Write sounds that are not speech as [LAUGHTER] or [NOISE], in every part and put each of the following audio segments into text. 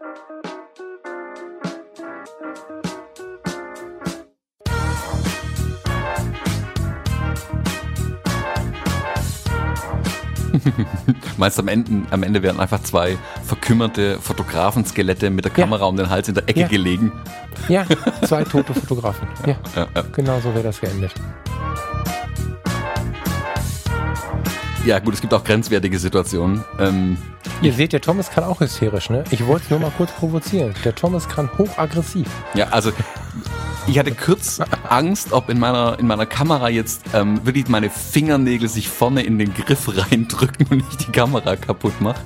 [LAUGHS] Meinst am Ende, am Ende werden einfach zwei verkümmerte Fotografenskelette mit der Kamera ja. um den Hals in der Ecke ja. gelegen? Ja, zwei tote Fotografen. [LAUGHS] Ja, ja, ja. genau so wäre das geendet. Ja, gut, es gibt auch grenzwertige Situationen. Ähm, Ihr seht, der Thomas kann auch hysterisch, ne? Ich wollte es nur mal kurz provozieren. Der Thomas kann hochaggressiv. Ja, also ich hatte kurz Angst, ob in meiner, in meiner Kamera jetzt ähm, wirklich meine Fingernägel sich vorne in den Griff reindrücken und ich die Kamera kaputt mache.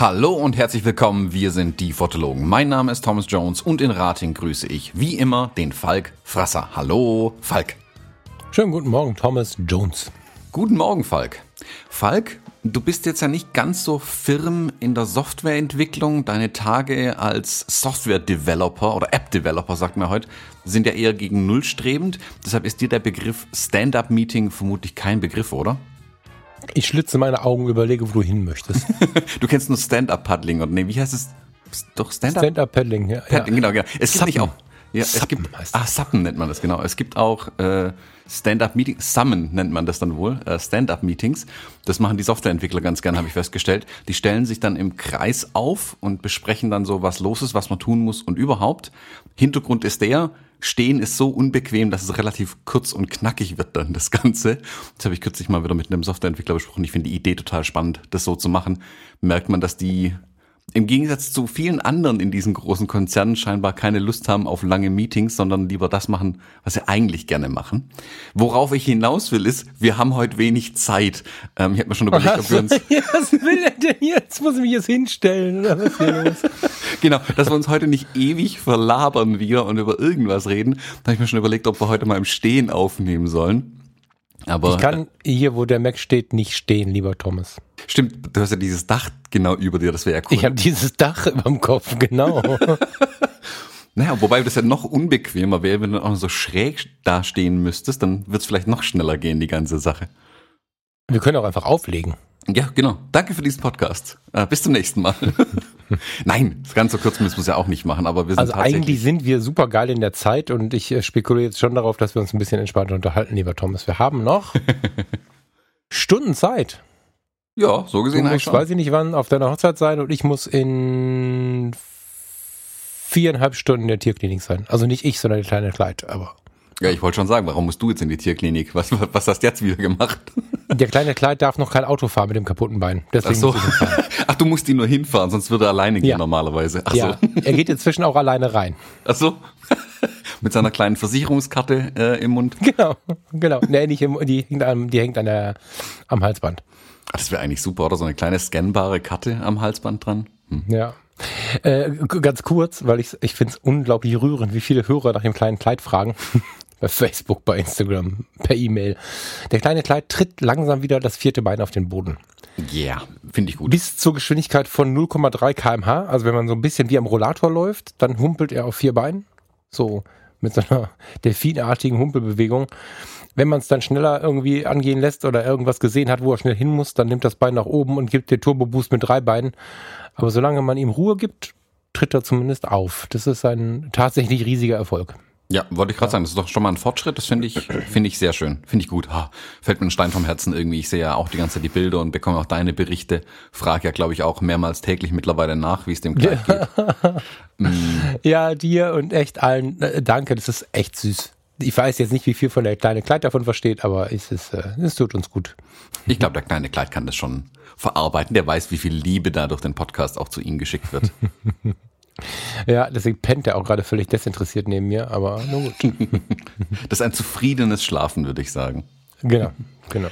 Hallo und herzlich willkommen, wir sind die Fotologen. Mein Name ist Thomas Jones und in Rating grüße ich wie immer den Falk Frasser. Hallo, Falk. Schönen guten Morgen, Thomas Jones. Guten Morgen, Falk. Falk, du bist jetzt ja nicht ganz so firm in der Softwareentwicklung. Deine Tage als Software-Developer oder App-Developer, sagt man heute, sind ja eher gegen Null strebend. Deshalb ist dir der Begriff Stand-Up-Meeting vermutlich kein Begriff, oder? Ich schlitze meine Augen, überlege, wo du hin möchtest. [LAUGHS] du kennst nur Stand-Up-Paddling oder nee, wie heißt es? Doch Stand-Up? Stand-Up-Paddling, ja. Paddling, genau, genau. Es gibt nicht auch. Ja, es gibt, ah, Suppen nennt man das, genau. Es gibt auch äh, Stand-Up-Meetings, Summon nennt man das dann wohl, äh, Stand-Up-Meetings. Das machen die Softwareentwickler ganz gern, habe ich festgestellt. Die stellen sich dann im Kreis auf und besprechen dann so, was los ist, was man tun muss und überhaupt. Hintergrund ist der, Stehen ist so unbequem, dass es relativ kurz und knackig wird dann das Ganze. Das habe ich kürzlich mal wieder mit einem Softwareentwickler besprochen. Ich finde die Idee total spannend, das so zu machen. Merkt man, dass die im Gegensatz zu vielen anderen in diesen großen Konzernen scheinbar keine Lust haben auf lange Meetings, sondern lieber das machen, was sie eigentlich gerne machen. Worauf ich hinaus will, ist, wir haben heute wenig Zeit. Ähm, ich habe mir schon überlegt, ob wir uns... was will er denn jetzt? Muss ich mich jetzt hinstellen? Oder was hier los? [LAUGHS] genau, dass wir uns heute nicht ewig verlabern wieder und über irgendwas reden. Da habe ich mir schon überlegt, ob wir heute mal im Stehen aufnehmen sollen. Aber, ich kann hier, wo der Mac steht, nicht stehen, lieber Thomas. Stimmt, du hast ja dieses Dach genau über dir, das wäre ja cool. Ich habe dieses Dach über dem Kopf, genau. [LAUGHS] naja, wobei das ja noch unbequemer wäre, wenn du auch so schräg dastehen müsstest, dann wird es vielleicht noch schneller gehen, die ganze Sache. Wir können auch einfach auflegen. Ja, genau. Danke für diesen Podcast. Äh, bis zum nächsten Mal. [LAUGHS] Nein, ganz so kurz müssen wir es ja auch nicht machen, aber wir sind Also eigentlich sind wir super geil in der Zeit und ich äh, spekuliere jetzt schon darauf, dass wir uns ein bisschen entspannter unterhalten, lieber Thomas. Wir haben noch [LAUGHS] Stunden Zeit. Ja, so gesehen du musst, schon. weiß ich nicht wann, auf deiner Hochzeit sein und ich muss in viereinhalb Stunden in der Tierklinik sein. Also nicht ich, sondern der kleine Kleid, aber. Ja, ich wollte schon sagen, warum musst du jetzt in die Tierklinik? Was, was hast du jetzt wieder gemacht? Der kleine Kleid darf noch kein Auto fahren mit dem kaputten Bein. Deswegen Ach so. [LAUGHS] Ach, du musst ihn nur hinfahren, sonst würde er alleine gehen ja. normalerweise. Ach ja, so. er geht inzwischen auch alleine rein. Ach so. [LAUGHS] mit seiner kleinen Versicherungskarte äh, im Mund. Genau, genau. Nee, nicht im, die, hängt am, die hängt an der, am Halsband. Ach, das wäre eigentlich super, oder? So eine kleine scannbare Karte am Halsband dran. Hm. Ja. Äh, ganz kurz, weil ich, ich finde es unglaublich rührend, wie viele Hörer nach dem kleinen Kleid fragen bei Facebook, bei Instagram, per E-Mail. Der kleine Kleid tritt langsam wieder das vierte Bein auf den Boden. Ja, yeah, finde ich gut. Bis zur Geschwindigkeit von 0,3 kmh. Also wenn man so ein bisschen wie am Rollator läuft, dann humpelt er auf vier Beinen. So mit so einer [LAUGHS] delfinartigen Humpelbewegung. Wenn man es dann schneller irgendwie angehen lässt oder irgendwas gesehen hat, wo er schnell hin muss, dann nimmt das Bein nach oben und gibt den Turbo-Boost mit drei Beinen. Aber solange man ihm Ruhe gibt, tritt er zumindest auf. Das ist ein tatsächlich riesiger Erfolg. Ja, wollte ich gerade sagen, das ist doch schon mal ein Fortschritt, das finde ich, [CLEARS THROAT] finde ich sehr schön, finde ich gut. Ha, fällt mir ein Stein vom Herzen irgendwie. Ich sehe ja auch die ganze Zeit die Bilder und bekomme auch deine Berichte. Frage ja, glaube ich, auch mehrmals täglich mittlerweile nach, wie es dem Kleid geht. [LAUGHS] mm. Ja, dir und echt allen äh, danke, das ist echt süß. Ich weiß jetzt nicht, wie viel von der kleine Kleid davon versteht, aber es, ist, äh, es tut uns gut. Ich glaube, der kleine Kleid kann das schon verarbeiten. Der weiß, wie viel Liebe da durch den Podcast auch zu ihm geschickt wird. [LAUGHS] Ja, deswegen pennt er auch gerade völlig desinteressiert neben mir, aber nur gut. [LAUGHS] das ist ein zufriedenes Schlafen, würde ich sagen. Genau, genau.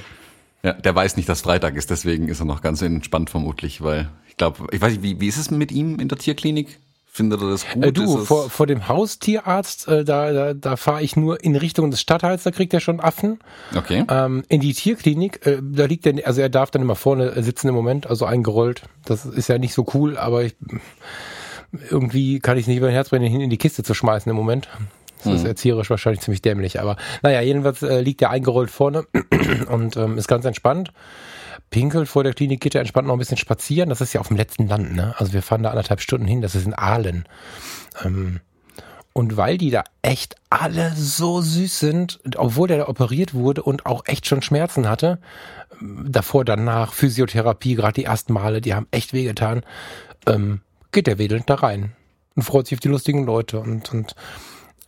Ja, der weiß nicht, dass Freitag ist, deswegen ist er noch ganz entspannt vermutlich, weil ich glaube, ich weiß nicht, wie, wie ist es mit ihm in der Tierklinik? Findet er das gut? Äh, du, vor, vor dem Haustierarzt, äh, da, da, da fahre ich nur in Richtung des Stadtteils, da kriegt er schon Affen. Okay. Ähm, in die Tierklinik, äh, da liegt er, also er darf dann immer vorne sitzen im Moment, also eingerollt. Das ist ja nicht so cool, aber ich irgendwie kann ich es nicht über den Herz bringen, ihn in die Kiste zu schmeißen im Moment. Das ist hm. erzieherisch wahrscheinlich ziemlich dämlich, aber naja, jedenfalls äh, liegt er eingerollt vorne [CLEARS THROAT] und ähm, ist ganz entspannt. Pinkelt vor der Klinik, geht er entspannt noch ein bisschen spazieren. Das ist ja auf dem letzten Land, ne? Also wir fahren da anderthalb Stunden hin, das ist in Aalen. Ähm, und weil die da echt alle so süß sind, obwohl der da operiert wurde und auch echt schon Schmerzen hatte, davor, danach, Physiotherapie, gerade die ersten Male, die haben echt wehgetan, ähm, geht der wedelnd da rein und freut sich auf die lustigen Leute. Und, und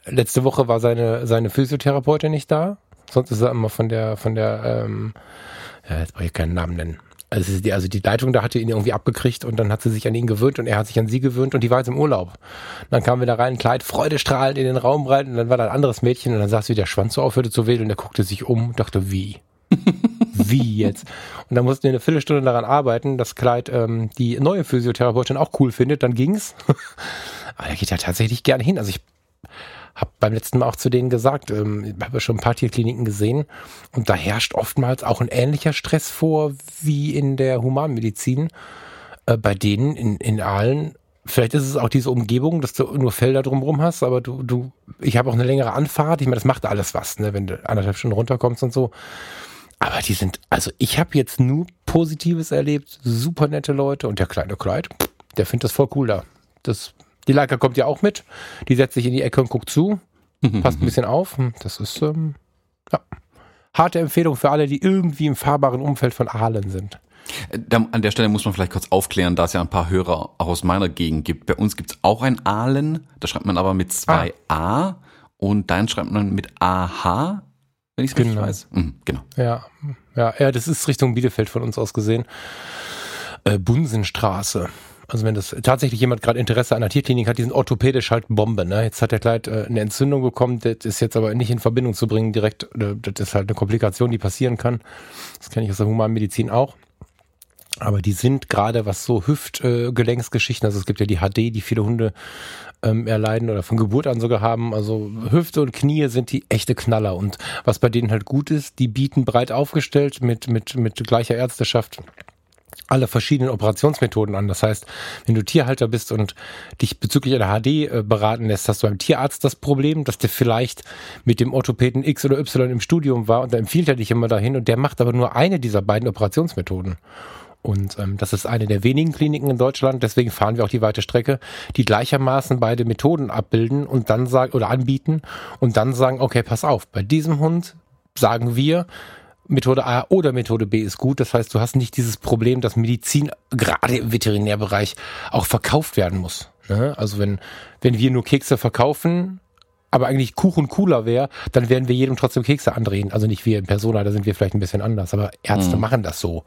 letzte Woche war seine, seine Physiotherapeutin nicht da. Sonst ist er immer von der, von der, ähm, ja, jetzt brauche ich keinen Namen nennen. Also die, also die Leitung da hatte ihn irgendwie abgekriegt und dann hat sie sich an ihn gewöhnt und er hat sich an sie gewöhnt und die war jetzt im Urlaub. dann kamen wir da rein, Kleid freudestrahlend in den Raum rein und dann war da ein anderes Mädchen und dann saß wie der Schwanz so aufhörte zu wedeln und er guckte sich um und dachte, wie? [LAUGHS] wie jetzt? Und dann mussten wir eine Viertelstunde daran arbeiten, dass Kleid ähm, die neue Physiotherapeutin auch cool findet, dann ging's. [LAUGHS] Aber er geht ja tatsächlich gerne hin. Also ich habe beim letzten Mal auch zu denen gesagt, ähm, ich habe schon ein paar Tierkliniken gesehen und da herrscht oftmals auch ein ähnlicher Stress vor wie in der Humanmedizin. Äh, bei denen in, in Aalen Vielleicht ist es auch diese Umgebung, dass du nur Felder drumherum hast, aber du, du, ich habe auch eine längere Anfahrt. Ich meine, das macht alles was, ne, wenn du anderthalb Stunden runterkommst und so. Aber die sind, also ich habe jetzt nur Positives erlebt, super nette Leute und der kleine Kleid, der findet das voll cool da. Das die Leica kommt ja auch mit. Die setzt sich in die Ecke und guckt zu. Passt ein bisschen auf. Das ist, ähm, ja. Harte Empfehlung für alle, die irgendwie im fahrbaren Umfeld von Aalen sind. Äh, an der Stelle muss man vielleicht kurz aufklären, da es ja ein paar Hörer auch aus meiner Gegend gibt. Bei uns gibt es auch ein Aalen, da schreibt man aber mit zwei ah. A und dein schreibt man mit AH, wenn ich es genau. richtig weiß. Mhm, genau. Ja, ja, ja, das ist Richtung Bielefeld von uns aus gesehen. Äh, Bunsenstraße. Also wenn das tatsächlich jemand gerade Interesse an einer Tierklinik hat, die sind orthopädisch halt Bombe. Ne? Jetzt hat der Kleid äh, eine Entzündung bekommen, das ist jetzt aber nicht in Verbindung zu bringen direkt. Äh, das ist halt eine Komplikation, die passieren kann. Das kenne ich aus der Humanmedizin auch. Aber die sind gerade, was so Hüftgelenksgeschichten, äh, also es gibt ja die HD, die viele Hunde ähm, erleiden oder von Geburt an sogar haben. Also Hüfte und Knie sind die echte Knaller. Und was bei denen halt gut ist, die bieten breit aufgestellt mit, mit, mit gleicher Ärzteschaft alle verschiedenen Operationsmethoden an. Das heißt, wenn du Tierhalter bist und dich bezüglich einer HD äh, beraten lässt, hast du beim Tierarzt das Problem, dass der vielleicht mit dem Orthopäden X oder Y im Studium war und da empfiehlt er dich immer dahin und der macht aber nur eine dieser beiden Operationsmethoden. Und ähm, das ist eine der wenigen Kliniken in Deutschland, deswegen fahren wir auch die weite Strecke, die gleichermaßen beide Methoden abbilden und dann sagen oder anbieten und dann sagen, okay, pass auf, bei diesem Hund sagen wir, Methode A oder Methode B ist gut. Das heißt, du hast nicht dieses Problem, dass Medizin gerade im Veterinärbereich auch verkauft werden muss. Ne? Also wenn, wenn wir nur Kekse verkaufen, aber eigentlich Kuchen cooler wäre, dann werden wir jedem trotzdem Kekse andrehen. Also nicht wir in Persona, da sind wir vielleicht ein bisschen anders, aber Ärzte mhm. machen das so.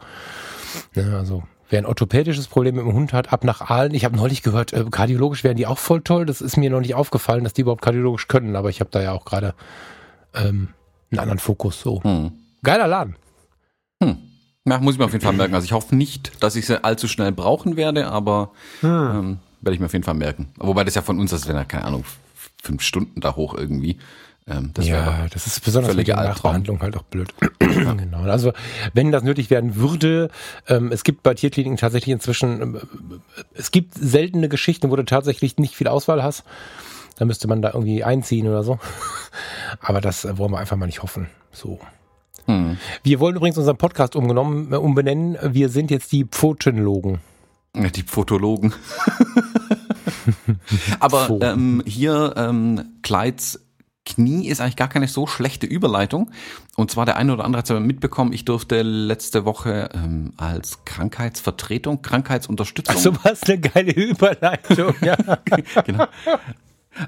Ne? Also wer ein orthopädisches Problem mit dem Hund hat, ab nach Aalen. Ich habe neulich gehört, äh, kardiologisch wären die auch voll toll. Das ist mir noch nicht aufgefallen, dass die überhaupt kardiologisch können, aber ich habe da ja auch gerade ähm, einen anderen Fokus so. Mhm. Geiler Laden. Hm. Ja, muss ich mir auf jeden Fall merken. Also ich hoffe nicht, dass ich sie allzu schnell brauchen werde, aber hm. ähm, werde ich mir auf jeden Fall merken. Wobei das ja von uns, das wäre ja keine Ahnung, fünf Stunden da hoch irgendwie. Ähm, das ja, das ist besonders mit der Nachbehandlung halt auch blöd. [CLEARS THROAT] genau. Also wenn das nötig werden würde, ähm, es gibt bei Tierkliniken tatsächlich inzwischen, ähm, es gibt seltene Geschichten, wo du tatsächlich nicht viel Auswahl hast. Da müsste man da irgendwie einziehen oder so. [LAUGHS] Aber das wollen wir einfach mal nicht hoffen. So. Hm. Wir wollen übrigens unseren Podcast umgenommen, äh, umbenennen. Wir sind jetzt die Pfotenlogen. Die Pfotologen. [LAUGHS] Aber ähm, hier ähm, Kleids Knie ist eigentlich gar keine so schlechte Überleitung. Und zwar der eine oder andere hat es ja mitbekommen, ich durfte letzte Woche ähm, als Krankheitsvertretung, Krankheitsunterstützung. Ach so was eine geile Überleitung, [LAUGHS] ja. genau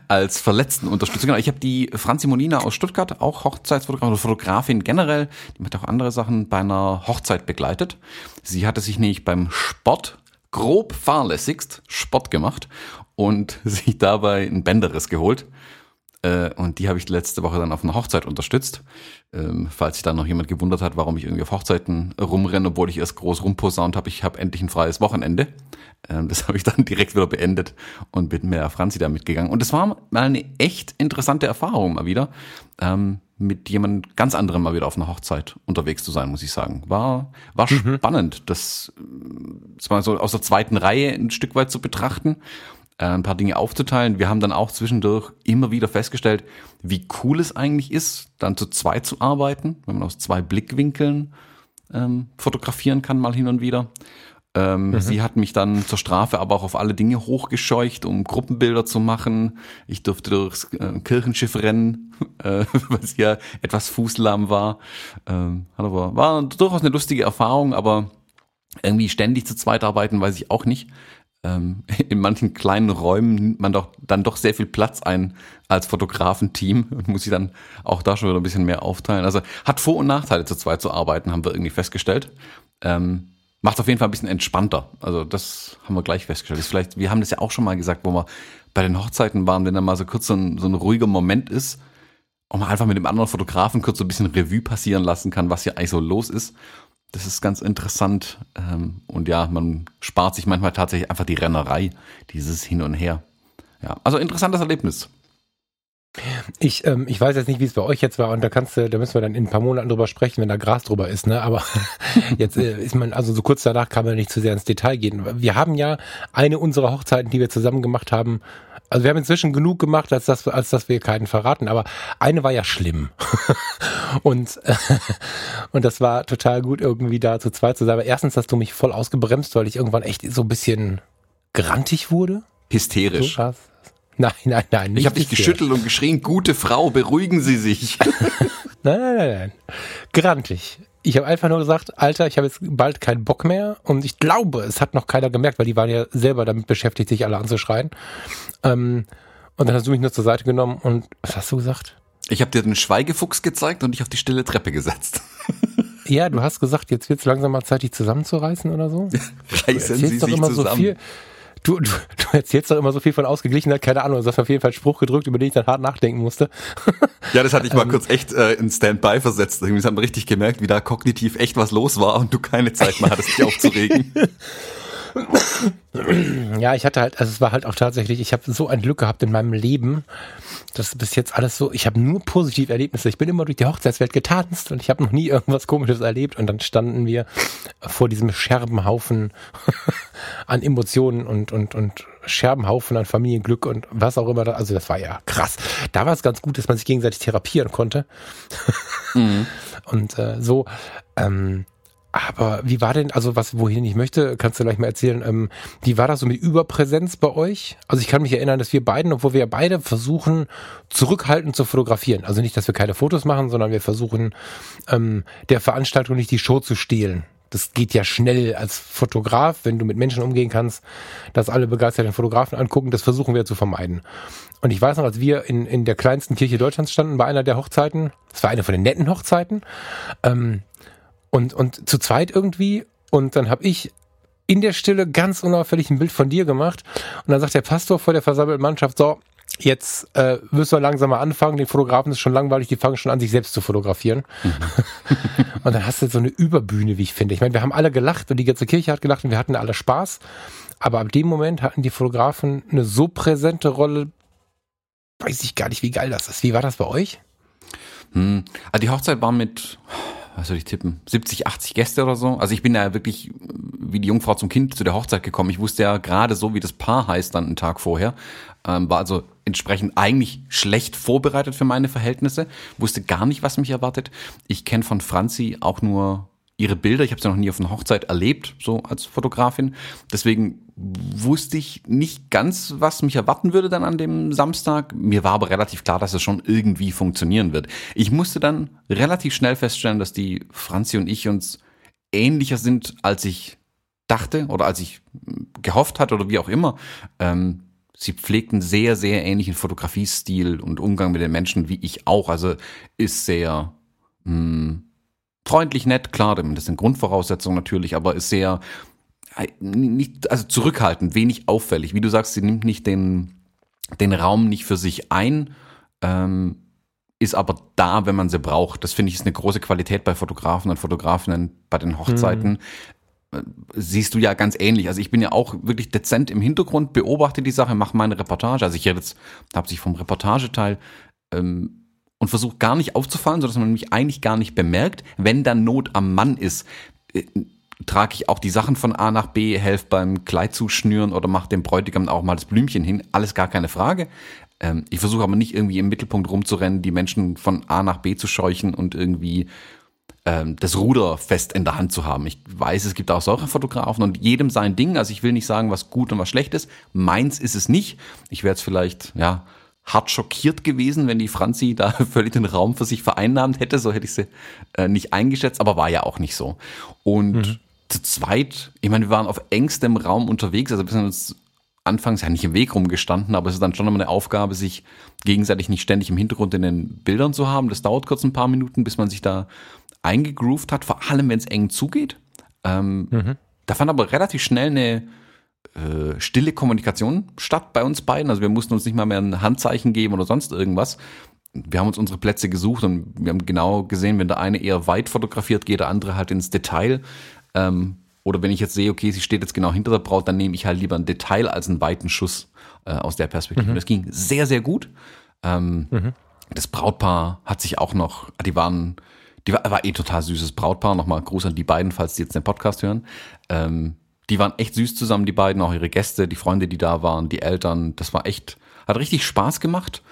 als Verletztenunterstützung. Genau, ich habe die Franzi Molina aus Stuttgart, auch Hochzeitsfotografin oder Fotografin generell, die hat auch andere Sachen bei einer Hochzeit begleitet. Sie hatte sich nämlich beim Sport grob fahrlässigst Sport gemacht und [LAUGHS] sich dabei ein Bänderes geholt. Äh, und die habe ich letzte Woche dann auf einer Hochzeit unterstützt. Ähm, falls sich dann noch jemand gewundert hat, warum ich irgendwie auf Hochzeiten rumrenne, obwohl ich erst groß rumposaunt habe, ich habe endlich ein freies Wochenende. Ähm, das [LAUGHS] habe ich dann direkt wieder beendet und bin mit der Franzi da mitgegangen. Und es war mal eine echt interessante Erfahrung mal wieder, ähm, mit jemand ganz anderem mal wieder auf einer Hochzeit unterwegs zu sein, muss ich sagen. War, war mhm. spannend, das, das war so aus der zweiten Reihe ein Stück weit zu betrachten äh, ein paar Dinge aufzuteilen. Wir haben dann auch zwischendurch immer wieder festgestellt, wie cool es eigentlich ist, dann zu zweit zu arbeiten, wenn man aus zwei Blickwinkeln ähm, fotografieren kann, mal hin und wieder. Ähm, mhm. Sie hat mich dann zur Strafe aber auch auf alle Dinge hochgescheucht, um Gruppenbilder zu machen. Ich durfte durchs äh, Kirchenschiff rennen, [LAUGHS] äh, weil sie ja etwas fußlahm war. Ähm, aber war durchaus eine lustige Erfahrung, aber irgendwie ständig zu zweit arbeiten, weiß ich auch nicht. Ähm, [LAUGHS] in manchen kleinen Räumen nimmt man doch dann doch sehr viel Platz ein als Fotografenteam und muss sich dann auch da schon wieder ein bisschen mehr aufteilen. Also hat Vor- und Nachteile zu zweit zu arbeiten, haben wir irgendwie festgestellt. Ähm, macht auf jeden Fall ein bisschen entspannter. Also das haben wir gleich festgestellt. Ist vielleicht, wir haben das ja auch schon mal gesagt, wo wir bei den Hochzeiten waren, wenn da mal so kurz so ein, so ein ruhiger Moment ist und man einfach mit dem anderen Fotografen kurz so ein bisschen Revue passieren lassen kann, was hier eigentlich so los ist. Das ist ganz interessant. Ähm, und ja, man spart sich manchmal tatsächlich einfach die Rennerei, dieses Hin und Her. Ja, also interessantes Erlebnis. Ich, ähm, ich weiß jetzt nicht, wie es bei euch jetzt war und da kannst du, da müssen wir dann in ein paar Monaten drüber sprechen, wenn da Gras drüber ist, ne? Aber [LAUGHS] jetzt äh, ist man, also so kurz danach kann man nicht zu sehr ins Detail gehen. Wir haben ja eine unserer Hochzeiten, die wir zusammen gemacht haben, also wir haben inzwischen genug gemacht, als dass, als dass wir keinen verraten, aber eine war ja schlimm. [LAUGHS] und, äh, [LAUGHS] und das war total gut, irgendwie da zu zweit zu sein. Aber erstens hast du mich voll ausgebremst, weil ich irgendwann echt so ein bisschen grantig wurde. Hysterisch. So, Nein, nein, nein. Nicht ich habe dich geschüttelt und geschrien, gute Frau, beruhigen Sie sich. [LAUGHS] nein, nein, nein, nein. Grantig. Ich habe einfach nur gesagt, Alter, ich habe jetzt bald keinen Bock mehr und ich glaube, es hat noch keiner gemerkt, weil die waren ja selber damit beschäftigt, sich alle anzuschreien. Ähm, und dann hast du mich nur zur Seite genommen und was hast du gesagt? Ich habe dir den Schweigefuchs gezeigt und dich auf die stille Treppe gesetzt. [LAUGHS] ja, du hast gesagt, jetzt wird es langsam mal Zeit, dich zusammenzureißen oder so. [LAUGHS] Reißen Sie sich zusammen. So viel, Du, du, du erzählst doch immer so viel von Ausgeglichenheit, keine Ahnung, du hast auf jeden Fall einen Spruch gedrückt, über den ich dann hart nachdenken musste. [LAUGHS] Ja, das hatte ich mal ähm, kurz echt äh, in Standby versetzt. Irgendwie hat man richtig gemerkt, wie da kognitiv echt was los war und du keine Zeit mehr hattest, dich aufzuregen. [LAUGHS] Ja, ich hatte halt, also es war halt auch tatsächlich, ich habe so ein Glück gehabt in meinem Leben, dass bis jetzt alles so, ich habe nur positive Erlebnisse. Ich bin immer durch die Hochzeitswelt getanzt und ich habe noch nie irgendwas Komisches erlebt und dann standen wir vor diesem Scherbenhaufen [LAUGHS] an Emotionen und, und, und Scherbenhaufen an Familienglück und was auch immer. Da, also das war ja krass. Da war es ganz gut, dass man sich gegenseitig therapieren konnte. Mhm. [LAUGHS] Und äh, so, ähm, aber wie war denn, also was, wohin ich möchte, kannst du gleich mal erzählen, ähm, wie war das so mit Überpräsenz bei euch? Also ich kann mich erinnern, dass wir beiden, obwohl wir beide versuchen, zurückhaltend zu fotografieren. Also nicht, dass wir keine Fotos machen, sondern wir versuchen, ähm, der Veranstaltung nicht die Show zu stehlen. Das geht ja schnell als Fotograf, wenn du mit Menschen umgehen kannst, dass alle begeisterten Fotografen angucken, das versuchen wir zu vermeiden. Und ich weiß noch, als wir in, in der kleinsten Kirche Deutschlands standen bei einer der Hochzeiten, das war eine von den netten Hochzeiten, ähm, und, und zu zweit irgendwie. Und dann habe ich in der Stille ganz unauffällig ein Bild von dir gemacht. Und dann sagt der Pastor vor der versammelten Mannschaft, so, jetzt äh, wirst du langsam mal anfangen, den Fotografen ist schon langweilig, die fangen schon an, sich selbst zu fotografieren. Mhm. [LAUGHS] und dann hast du so eine Überbühne, wie ich finde. Ich meine, wir haben alle gelacht und die ganze Kirche hat gelacht und wir hatten alle Spaß. Aber ab dem Moment hatten die Fotografen eine so präsente Rolle, weiß ich gar nicht, wie geil das ist. Wie war das bei euch? Hm. Also die Hochzeit war mit was soll ich tippen, 70, 80 Gäste oder so. Also ich bin ja wirklich wie die Jungfrau zum Kind zu der Hochzeit gekommen. Ich wusste ja gerade so, wie das Paar heißt dann einen Tag vorher. Ähm, war also entsprechend eigentlich schlecht vorbereitet für meine Verhältnisse. Wusste gar nicht, was mich erwartet. Ich kenne von Franzi auch nur ihre Bilder. Ich habe sie noch nie auf einer Hochzeit erlebt, so als Fotografin. Deswegen wusste ich nicht ganz, was mich erwarten würde dann an dem Samstag. Mir war aber relativ klar, dass es schon irgendwie funktionieren wird. Ich musste dann relativ schnell feststellen, dass die Franzi und ich uns ähnlicher sind, als ich dachte oder als ich gehofft hatte oder wie auch immer. Ähm, sie pflegten sehr, sehr ähnlichen Fotografiestil und Umgang mit den Menschen wie ich auch. Also ist sehr mh, hm, freundlich, nett, klar, das sind Grundvoraussetzungen natürlich, aber ist sehr nicht, also zurückhaltend, wenig auffällig. Wie du sagst, sie nimmt nicht den, den Raum nicht für sich ein, ähm, ist aber da, wenn man sie braucht. Das finde ich ist eine große Qualität bei Fotografen und Fotografinnen bei den Hochzeiten. Mhm. Siehst du ja ganz ähnlich. Also ich bin ja auch wirklich dezent im Hintergrund, beobachte die Sache, mache meine Reportage. Also ich jetzt habe sich vom Reportageteil ähm, und versuche gar nicht aufzufallen, sodass man mich eigentlich gar nicht bemerkt, wenn dann Not am Mann ist. Äh, trage ich auch die Sachen von A nach B, helfe beim Kleid zuschnüren oder mache dem Bräutigam auch mal das Blümchen hin. Alles gar keine Frage. Ähm, ich versuche aber nicht irgendwie im Mittelpunkt rumzurennen, die Menschen von A nach B zu scheuchen und irgendwie ähm, das Ruder fest in der Hand zu haben. Ich weiß, es gibt auch solche Fotografen und jedem sein Ding. Also ich will nicht sagen, was gut und was schlecht ist. Meins ist es nicht. Ich wäre jetzt vielleicht, ja, hart schockiert gewesen, wenn die Franzi da [LAUGHS] völlig den Raum für sich vereinnahmt hätte. So hätte ich sie äh, nicht eingeschätzt, aber war ja auch nicht so. Und mhm. zu zweit, ich meine, wir waren auf engstem Raum unterwegs, also wir sind uns anfangs ja nicht im Weg rumgestanden, aber es ist dann schon immer eine Aufgabe, sich gegenseitig nicht ständig im Hintergrund in den Bildern zu haben. Das dauert kurz ein paar Minuten, bis man sich da eingegroovt hat, vor allem wenn es eng zugeht. Ähm, mhm. Da fand aber relativ schnell eine äh, stille Kommunikation statt bei uns beiden. Also wir mussten uns nicht mal mehr ein Handzeichen geben oder sonst irgendwas. Wir haben uns unsere Plätze gesucht und wir haben genau gesehen, wenn der eine eher weit fotografiert, geht der andere halt ins Detail. Ähm, oder wenn ich jetzt sehe, okay, sie steht jetzt genau hinter der Braut, dann nehme ich halt lieber ein Detail als einen weiten Schuss äh, aus der Perspektive. Mhm. Das ging sehr, sehr gut. Ähm, mhm. Das Brautpaar hat sich auch noch, die waren die war, war eh total süßes Brautpaar. Nochmal Gruß an die beiden, falls die jetzt den Podcast hören. Ähm, die waren echt süß zusammen, die beiden, auch ihre Gäste, die Freunde, die da waren, die Eltern. Das war echt, hat richtig Spaß gemacht.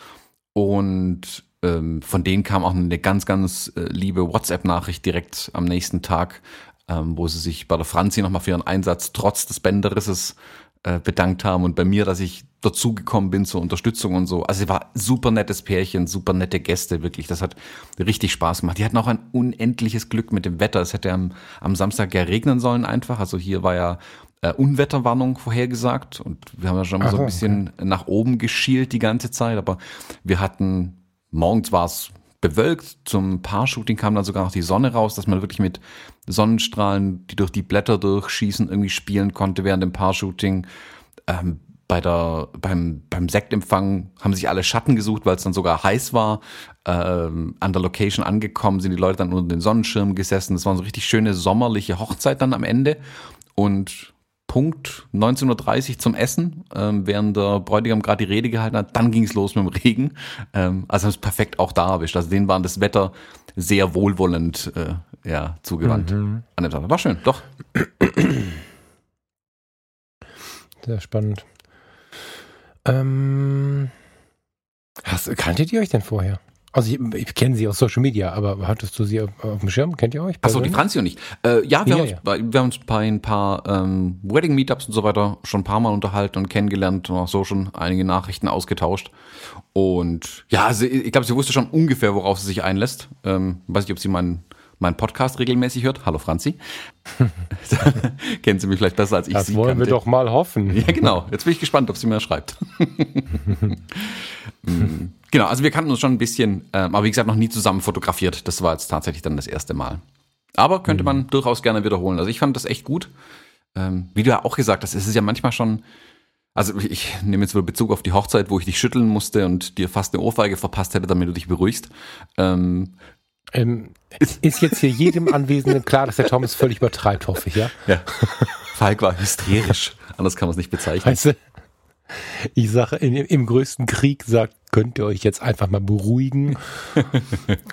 Und ähm, von denen kam auch eine ganz, ganz äh, liebe WhatsApp-Nachricht direkt am nächsten Tag, ähm, wo sie sich bei der Franzi nochmal für ihren Einsatz trotz des Bänderrisses äh, bedankt haben und bei mir, dass ich dazugekommen bin zur Unterstützung und so. Also sie war super nettes Pärchen, super nette Gäste, wirklich. Das hat richtig Spaß gemacht. Die hatten auch ein unendliches Glück mit dem Wetter. Es hätte am, am Samstag ja regnen sollen einfach. Also hier war ja äh, Unwetterwarnung vorhergesagt und wir haben ja schon mal so ein bisschen okay. nach oben geschielt die ganze Zeit, aber wir hatten, morgens war es bewölkt, zum Paar-Shooting kam dann sogar noch die Sonne raus, dass man wirklich mit Sonnenstrahlen, die durch die Blätter durchschießen, irgendwie spielen konnte während dem Paar-Shooting. Ähm, bei der, beim, beim Sektempfang haben sich alle Schatten gesucht, weil es dann sogar heiß war. Ähm, an der Location angekommen sind die Leute dann unter den Sonnenschirm gesessen. Das war so richtig schöne sommerliche Hochzeit dann am Ende. Und Punkt 19.30 Uhr zum Essen, ähm, während der Bräutigam gerade die Rede gehalten hat, dann ging es los mit dem Regen. Ähm, also haben es perfekt auch da erwischt. Also denen war das Wetter sehr wohlwollend äh, ja, zugewandt mhm. an dem Tag. War schön, doch. Sehr spannend. Ähm, hast, kanntet ihr euch denn vorher? Also ich, ich kenne sie aus Social Media, aber hattest du sie auf, auf dem Schirm? Kennt ihr euch? Achso, die Franzi und ich. Äh, ja, wir, ja, haben uns, ja. wir haben uns bei ein paar ähm, Wedding-Meetups und so weiter schon ein paar Mal unterhalten und kennengelernt und auch so schon einige Nachrichten ausgetauscht. Und ja, sie, ich glaube, sie wusste schon ungefähr, worauf sie sich einlässt. Ähm, weiß nicht, ob sie meinen mein Podcast regelmäßig hört. Hallo Franzi. [LAUGHS] Kennen Sie mich vielleicht besser als ich das sie. Das wollen kannte. wir doch mal hoffen. Ja, genau. Jetzt bin ich gespannt, ob sie mir schreibt. [LAUGHS] Mm. genau, also wir kannten uns schon ein bisschen, ähm, aber wie gesagt, noch nie zusammen fotografiert. Das war jetzt tatsächlich dann das erste Mal. Aber könnte mhm. man durchaus gerne wiederholen. Also ich fand das echt gut. Ähm, wie du ja auch gesagt hast, es ist ja manchmal schon, also ich nehme jetzt wohl Bezug auf die Hochzeit, wo ich dich schütteln musste und dir fast eine Ohrfeige verpasst hätte, damit du dich beruhigst. Ähm, ähm, ist jetzt hier jedem Anwesenden klar, dass der Thomas völlig übertreibt, hoffe ich, ja? Ja. Falk war hysterisch. Anders kann man es nicht bezeichnen. Weißt du, ich sage, im größten Krieg sagt, könnt ihr euch jetzt einfach mal beruhigen.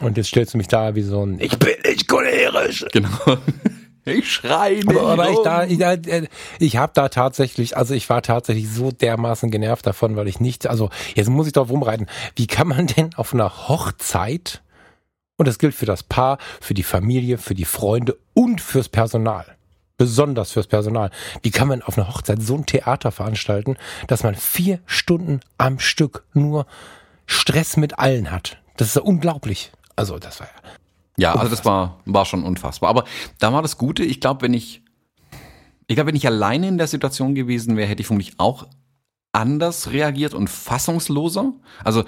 Und jetzt stellst du mich da wie so ein, ich bin nicht cholerisch. Genau. Ich schreie nicht. Aber, aber ich, da, ich, ich habe da tatsächlich, also ich war tatsächlich so dermaßen genervt davon, weil ich nicht, also jetzt muss ich doch rumreiten. Wie kann man denn auf einer Hochzeit und das gilt für das Paar, für die Familie, für die Freunde und fürs Personal. Besonders fürs Personal. Wie kann man auf einer Hochzeit so ein Theater veranstalten, dass man vier Stunden am Stück nur Stress mit allen hat? Das ist ja unglaublich. Also, das war ja. Ja, also das war, war schon unfassbar. Aber da war das Gute, ich glaube, wenn ich, ich glaube, wenn ich alleine in der Situation gewesen wäre, hätte ich vermutlich auch anders reagiert und fassungsloser. Also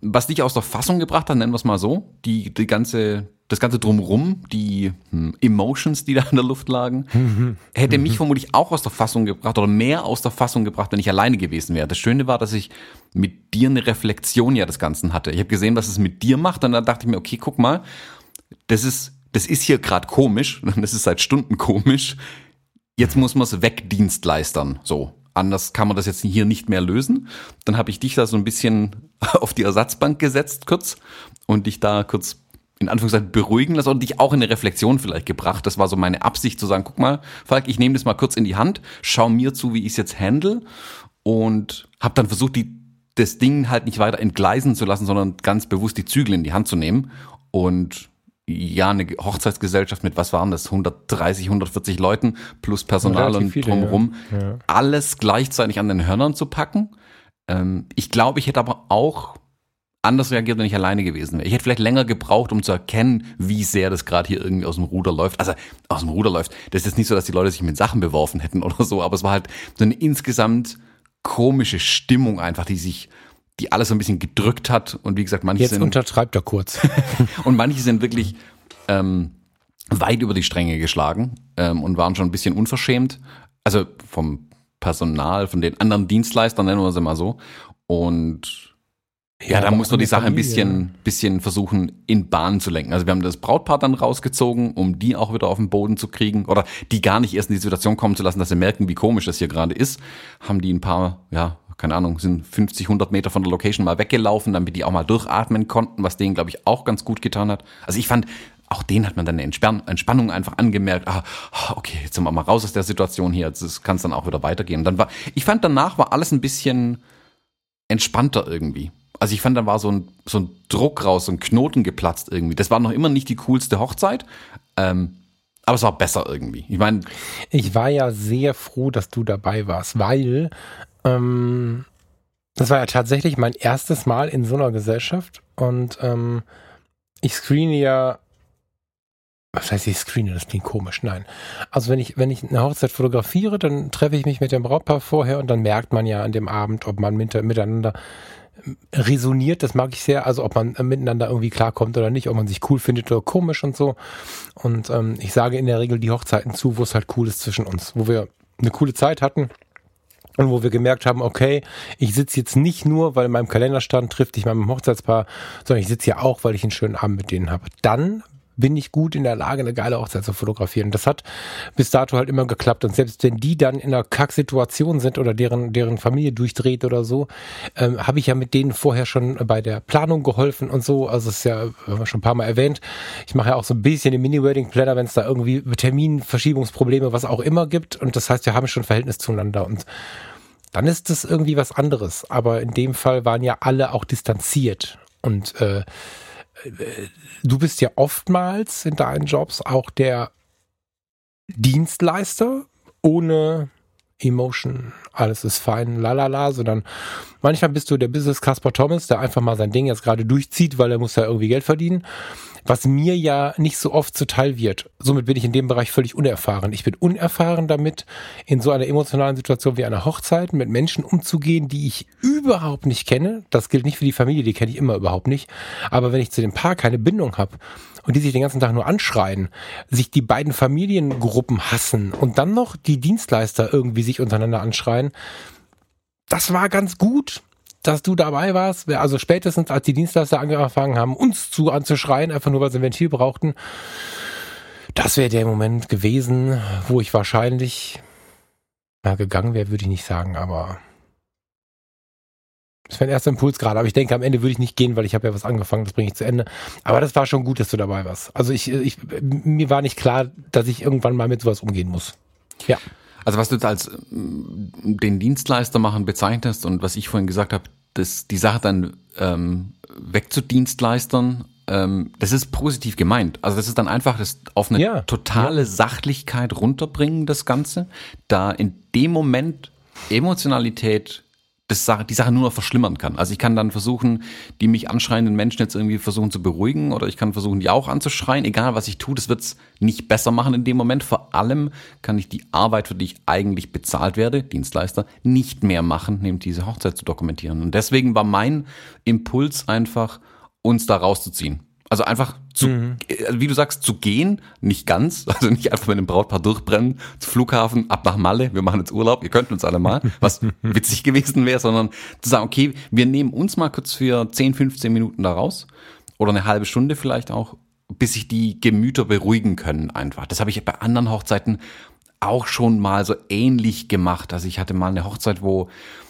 was dich aus der Fassung gebracht hat, nennen wir es mal so, die, die ganze, das ganze Drumrum, die hm, Emotions, die da in der Luft lagen, mhm. hätte mich mhm. vermutlich auch aus der Fassung gebracht oder mehr aus der Fassung gebracht, wenn ich alleine gewesen wäre. Das Schöne war, dass ich mit dir eine Reflexion ja des Ganzen hatte. Ich habe gesehen, was es mit dir macht und dann dachte ich mir, okay, guck mal, das ist, das ist hier gerade komisch, [LAUGHS] das ist seit Stunden komisch. Jetzt muss man es wegdienstleistern, so anders kann man das jetzt hier nicht mehr lösen. Dann habe ich dich da so ein bisschen [LAUGHS] auf die Ersatzbank gesetzt kurz und dich da kurz in Anführungszeichen beruhigen lassen oder dich auch in eine Reflexion vielleicht gebracht. Das war so meine Absicht zu sagen, guck mal, Falk, ich nehme das mal kurz in die Hand, schau mir zu, wie ich es jetzt handle und habe dann versucht, die, das Ding halt nicht weiter entgleisen zu lassen, sondern ganz bewusst die Zügel in die Hand zu nehmen und ja, eine Hochzeitsgesellschaft mit, was waren das, 130, 140 Leuten plus Personal und viele, drumherum, ja. Ja. alles gleichzeitig an den Hörnern zu packen. Ähm, ich glaube, ich hätte aber auch anders reagiert, wenn ich alleine gewesen wäre. Ich hätte vielleicht länger gebraucht, um zu erkennen, wie sehr das gerade hier irgendwie aus dem Ruder läuft. Also aus dem Ruder läuft. Das ist jetzt nicht so, dass die Leute sich mit Sachen beworfen hätten [LAUGHS] oder so, aber es war halt so eine insgesamt komische Stimmung einfach, die sich die alles so ein bisschen gedrückt hat. Und wie gesagt, manche Jetzt sind. untertreibt er kurz. [LAUGHS] und manche sind wirklich ähm, weit über die Stränge geschlagen ähm, und waren schon ein bisschen unverschämt. Also vom Personal, von den anderen Dienstleistern, nennen wir sie mal so. Und ja, da muss man die Sache ein bisschen, bisschen versuchen, in Bahn zu lenken. Also wir haben das Brautpaar dann rausgezogen, um die auch wieder auf den Boden zu kriegen oder die gar nicht erst in die Situation kommen zu lassen, dass sie merken, wie komisch das hier gerade ist. Haben die ein paar, ja, keine Ahnung, sind 50, 100 Meter von der Location mal weggelaufen, damit die auch mal durchatmen konnten, was denen, glaube ich, auch ganz gut getan hat. Also ich fand, auch denen hat man dann eine Entspannung einfach angemerkt. Ah, okay, jetzt sind wir mal raus aus der Situation hier. Jetzt kann es dann auch wieder weitergehen. dann war, ich fand danach war alles ein bisschen entspannter irgendwie also ich fand, da war so ein, so ein Druck raus, so ein Knoten geplatzt irgendwie. Das war noch immer nicht die coolste Hochzeit, ähm, aber es war besser irgendwie. Ich meine. Ich war ja sehr froh, dass du dabei warst, weil ähm, das war ja tatsächlich mein erstes Mal in so einer Gesellschaft und ähm, ich screene ja was heißt ich screene, das klingt komisch, nein. Also wenn ich, wenn ich eine Hochzeit fotografiere, dann treffe ich mich mit dem Brautpaar vorher und dann merkt man ja an dem Abend, ob man miteinander resoniert, das mag ich sehr, also ob man miteinander irgendwie klarkommt oder nicht, ob man sich cool findet oder komisch und so. Und ähm, ich sage in der Regel die Hochzeiten zu, wo es halt cool ist zwischen uns, wo wir eine coole Zeit hatten und wo wir gemerkt haben, okay, ich sitze jetzt nicht nur, weil in meinem Kalender stand, trifft dich dem Hochzeitspaar, sondern ich sitze ja auch, weil ich einen schönen Abend mit denen habe. Dann bin ich gut in der Lage, eine geile Hochzeit zu fotografieren. Das hat bis dato halt immer geklappt. Und selbst wenn die dann in einer Kacksituation sind oder deren, deren Familie durchdreht oder so, ähm, habe ich ja mit denen vorher schon bei der Planung geholfen und so. Also es ist ja schon ein paar Mal erwähnt. Ich mache ja auch so ein bisschen den Mini-Wedding-Planner, wenn es da irgendwie Terminverschiebungsprobleme, was auch immer gibt. Und das heißt, wir haben schon Verhältnis zueinander. Und dann ist das irgendwie was anderes. Aber in dem Fall waren ja alle auch distanziert. Und äh, du bist ja oftmals in deinen Jobs auch der Dienstleister ohne Emotion, alles ist fein, lalala, sondern manchmal bist du der Business Casper Thomas, der einfach mal sein Ding jetzt gerade durchzieht, weil er muss ja irgendwie Geld verdienen was mir ja nicht so oft zuteil wird. Somit bin ich in dem Bereich völlig unerfahren. Ich bin unerfahren damit, in so einer emotionalen Situation wie einer Hochzeit mit Menschen umzugehen, die ich überhaupt nicht kenne. Das gilt nicht für die Familie, die kenne ich immer überhaupt nicht. Aber wenn ich zu dem Paar keine Bindung habe und die sich den ganzen Tag nur anschreien, sich die beiden Familiengruppen hassen und dann noch die Dienstleister irgendwie sich untereinander anschreien, das war ganz gut dass du dabei warst. Also spätestens, als die Dienstleister angefangen haben, uns zu anzuschreien, einfach nur weil sie ein Ventil brauchten. Das wäre der Moment gewesen, wo ich wahrscheinlich na, gegangen wäre, würde ich nicht sagen, aber das wäre ein erster Impuls gerade. Aber ich denke, am Ende würde ich nicht gehen, weil ich habe ja was angefangen, das bringe ich zu Ende. Aber das war schon gut, dass du dabei warst. Also ich, ich, mir war nicht klar, dass ich irgendwann mal mit sowas umgehen muss. Ja. Also was du jetzt als den Dienstleister machen bezeichnest und was ich vorhin gesagt habe, das, die Sache dann ähm, wegzudienstleistern, ähm, das ist positiv gemeint. Also das ist dann einfach das auf eine ja, totale ja. Sachlichkeit runterbringen, das Ganze, da in dem Moment Emotionalität das die Sache nur noch verschlimmern kann. Also ich kann dann versuchen, die mich anschreienden Menschen jetzt irgendwie versuchen zu beruhigen oder ich kann versuchen, die auch anzuschreien. Egal was ich tue, das wird's nicht besser machen in dem Moment. Vor allem kann ich die Arbeit, für die ich eigentlich bezahlt werde, Dienstleister, nicht mehr machen, nämlich diese Hochzeit zu dokumentieren. Und deswegen war mein Impuls einfach, uns da rauszuziehen. Also einfach zu, mhm. Äh, wie du sagst, zu gehen, nicht ganz, [LAUGHS] also nicht einfach mit dem Brautpaar durchbrennen, zum Flughafen, ab nach Malle, wir machen jetzt Urlaub, ihr könnt uns alle mal, [LAUGHS] was witzig gewesen wäre, sondern zu sagen, okay, wir nehmen uns mal kurz für 10, 15 Minuten da raus oder eine halbe Stunde vielleicht auch, bis sich die Gemüter beruhigen können einfach. Das habe ich bei anderen Hochzeiten auch schon mal so ähnlich gemacht. Also ich hatte mal eine Hochzeit, wo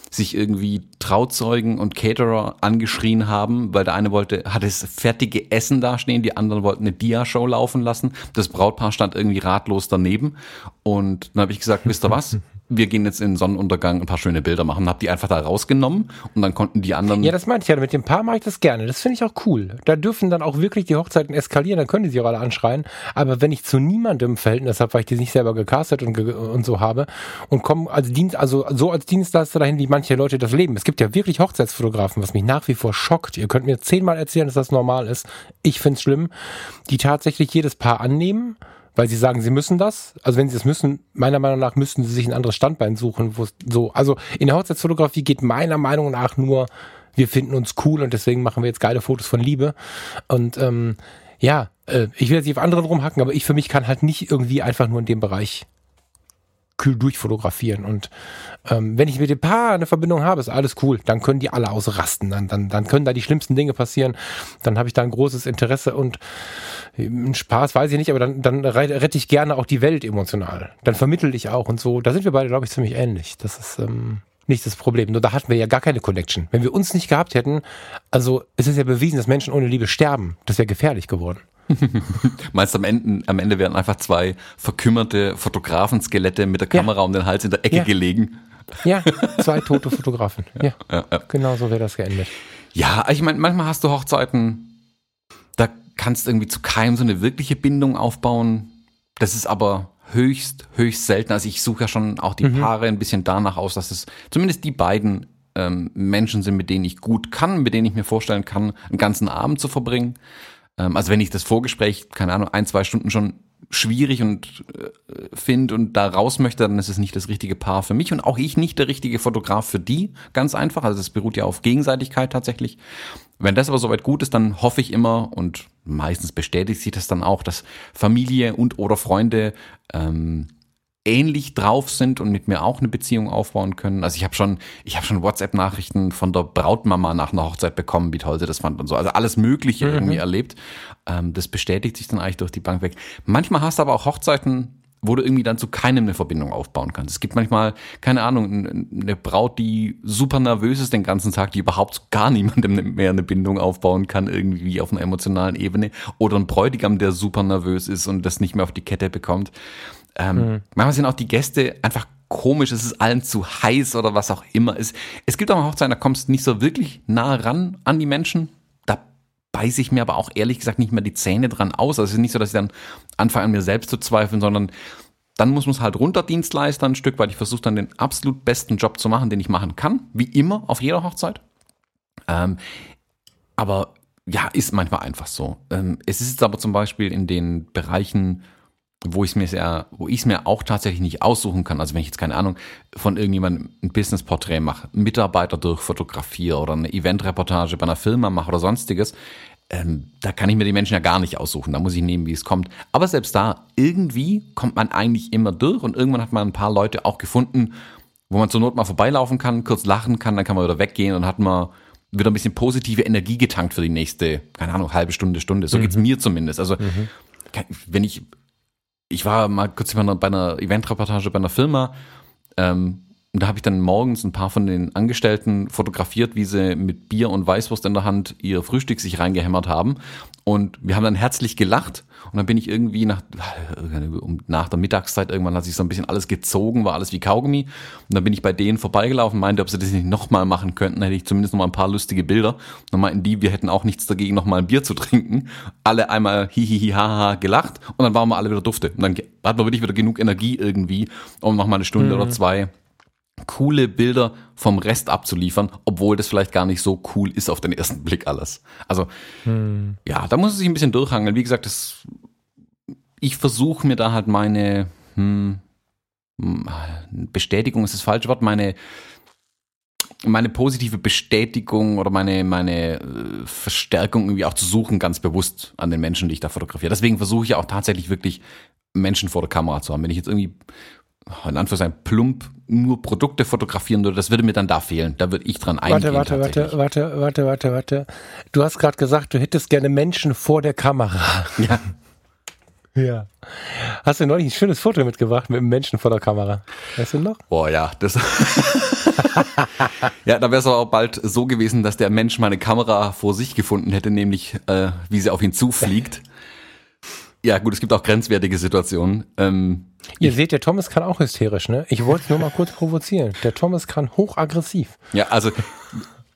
sich irgendwie Trauzeugen und Caterer angeschrien haben, weil der eine wollte, hatte das fertige Essen dastehen, die anderen wollten eine Dia-Show laufen lassen. Das Brautpaar stand irgendwie ratlos daneben. Und dann habe ich gesagt, wisst ihr was? Wir gehen jetzt in den Sonnenuntergang ein paar schöne Bilder machen. Hab die einfach da rausgenommen und dann konnten die anderen. Ja, das meinte ich ja. Mit dem Paar mache ich das gerne. Das finde ich auch cool. Da dürfen dann auch wirklich die Hochzeiten eskalieren, dann können die sich auch alle anschreien. Aber wenn ich zu niemandem Verhältnis habe, weil ich die nicht selber gecastet und, ge und so habe und komme als Dienst, also so als Dienstleister dahin, wie manche Leute das leben. Es gibt ja wirklich Hochzeitsfotografen, was mich nach wie vor schockt. Ihr könnt mir zehnmal erzählen, dass das normal ist. Ich find's schlimm, die tatsächlich jedes Paar annehmen weil sie sagen, sie müssen das. Also wenn sie es müssen, meiner Meinung nach müssten sie sich ein anderes Standbein suchen, wo so, also in der Hochzeitsfotografie geht meiner Meinung nach nur, wir finden uns cool und deswegen machen wir jetzt geile Fotos von Liebe. Und ähm, ja, äh, ich will jetzt nicht auf anderen rumhacken, aber ich für mich kann halt nicht irgendwie einfach nur in dem Bereich kühl durchfotografieren. Und ähm, wenn ich mit dem Paar eine Verbindung habe, ist alles cool. Dann können die alle ausrasten. Dann, dann, dann können da die schlimmsten Dinge passieren. Dann habe ich da ein großes Interesse und einen Spaß, weiß ich nicht, aber dann, dann rette ich gerne auch die Welt emotional. Dann vermittel ich auch und so. Da sind wir beide, glaube ich, ziemlich ähnlich. Das ist ähm, nicht das Problem. Nur da hatten wir ja gar keine Connection. Wenn wir uns nicht gehabt hätten, also es ist ja bewiesen, dass Menschen ohne Liebe sterben. Das wäre gefährlich geworden. [LAUGHS] Meinst am Ende, am Ende wären einfach zwei verkümmerte Fotografenskelette mit der Kamera ja. um den Hals in der Ecke ja. gelegen. Ja, zwei tote Fotografen. [LAUGHS] Ja, ja, ja. genau so wäre das geendet. Ja, ich meine, manchmal hast du Hochzeiten, da kannst du irgendwie zu keinem so eine wirkliche Bindung aufbauen. Das ist aber höchst, höchst selten. Also ich suche ja schon auch die mhm. Paare ein bisschen danach aus, dass es zumindest die beiden ähm, Menschen sind, mit denen ich gut kann, mit denen ich mir vorstellen kann, einen ganzen Abend zu verbringen. Ähm, also wenn ich das Vorgespräch, keine Ahnung, ein, zwei Stunden schon schwierig und äh, finde und da raus möchte, dann ist es nicht das richtige Paar für mich und auch ich nicht der richtige Fotograf für die. Ganz einfach. Also es beruht ja auf Gegenseitigkeit tatsächlich. Wenn das aber soweit gut ist, dann hoffe ich immer und meistens bestätigt sich das dann auch, dass Familie und oder Freunde ähm, ähnlich drauf sind und mit mir auch eine Beziehung aufbauen können. Also ich habe schon, ich habe schon WhatsApp-Nachrichten von der Brautmama nach einer Hochzeit bekommen, wie toll sie das fand und so. Also alles Mögliche mhm. irgendwie erlebt. Ähm, das bestätigt sich dann eigentlich durch die Bank weg. Manchmal hast du aber auch Hochzeiten, wo du irgendwie dann zu keinem eine Verbindung aufbauen kannst. Es gibt manchmal, keine Ahnung, eine Braut, die super nervös ist den ganzen Tag, die überhaupt gar niemandem mehr eine Bindung aufbauen kann, irgendwie auf einer emotionalen Ebene. Oder ein Bräutigam, der super nervös ist und das nicht mehr auf die Kette bekommt. Ähm, mhm. Manchmal sind auch die Gäste einfach komisch, es ist allen zu heiß oder was auch immer. Es, es gibt auch Hochzeiten, da kommst du nicht so wirklich nah ran an die Menschen. Da beiße ich mir aber auch ehrlich gesagt nicht mehr die Zähne dran aus. Also es ist nicht so, dass ich dann anfange an mir selbst zu zweifeln, sondern dann muss man es halt runterdienstleistern ein Stück, weil ich versuche dann den absolut besten Job zu machen, den ich machen kann. Wie immer auf jeder Hochzeit. Ähm, aber ja, ist manchmal einfach so. Ähm, es ist aber zum Beispiel in den Bereichen wo ich es mir wo ich es mir auch tatsächlich nicht aussuchen kann. Also wenn ich jetzt keine Ahnung von irgendjemandem ein Business-Porträt mache, Mitarbeiter durchfotografiere oder eine Eventreportage bei einer Firma mache oder sonstiges, ähm, da kann ich mir die Menschen ja gar nicht aussuchen. Da muss ich nehmen, wie es kommt. Aber selbst da, irgendwie kommt man eigentlich immer durch und irgendwann hat man ein paar Leute auch gefunden, wo man zur Not mal vorbeilaufen kann, kurz lachen kann, dann kann man wieder weggehen und hat man wieder ein bisschen positive Energie getankt für die nächste, keine Ahnung, halbe Stunde, Stunde. So mhm. geht's mir zumindest. Also, mhm. wenn ich ich war mal kurz bei einer Eventreportage bei einer Firma. Ähm, und da habe ich dann morgens ein paar von den Angestellten fotografiert, wie sie mit Bier und Weißwurst in der Hand ihr Frühstück sich reingehämmert haben. Und wir haben dann herzlich gelacht. Und dann bin ich irgendwie nach, nach der Mittagszeit, irgendwann hat sich so ein bisschen alles gezogen, war alles wie Kaugummi. Und dann bin ich bei denen vorbeigelaufen, meinte, ob sie das nicht nochmal machen könnten, hätte ich zumindest noch mal ein paar lustige Bilder. Und dann meinten die, wir hätten auch nichts dagegen, nochmal ein Bier zu trinken. Alle einmal hihihi haha gelacht und dann waren wir alle wieder dufte. Und dann hatten wir wirklich wieder genug Energie irgendwie, um nochmal eine Stunde mhm. oder zwei coole Bilder vom Rest abzuliefern, obwohl das vielleicht gar nicht so cool ist auf den ersten Blick alles. Also hm. ja, da muss es sich ein bisschen durchhangeln. Wie gesagt, das, ich versuche mir da halt meine hm, Bestätigung ist das falsche Wort, meine meine positive Bestätigung oder meine, meine äh, Verstärkung irgendwie auch zu suchen, ganz bewusst an den Menschen, die ich da fotografiere. Deswegen versuche ich auch tatsächlich wirklich Menschen vor der Kamera zu haben. Wenn ich jetzt irgendwie in Anführungszeichen plump nur Produkte fotografieren würde, das würde mir dann da fehlen. Da würde ich dran eingehen. Warte, warte, warte, warte, warte, warte, warte. Du hast gerade gesagt, du hättest gerne Menschen vor der Kamera. [LAUGHS] Ja. Ja. Hast du neulich ein schönes Foto mitgebracht mit einem Menschen vor der Kamera? Weißt du noch? Boah, ja, das. [LAUGHS] ja, da wäre es aber auch bald so gewesen, dass der Mensch meine Kamera vor sich gefunden hätte, nämlich äh, wie sie auf ihn zufliegt. Ja, gut, es gibt auch grenzwertige Situationen. Ähm, Ihr seht, der Thomas kann auch hysterisch, ne? Ich wollte es nur mal kurz provozieren. Der Thomas kann hochaggressiv. Ja, also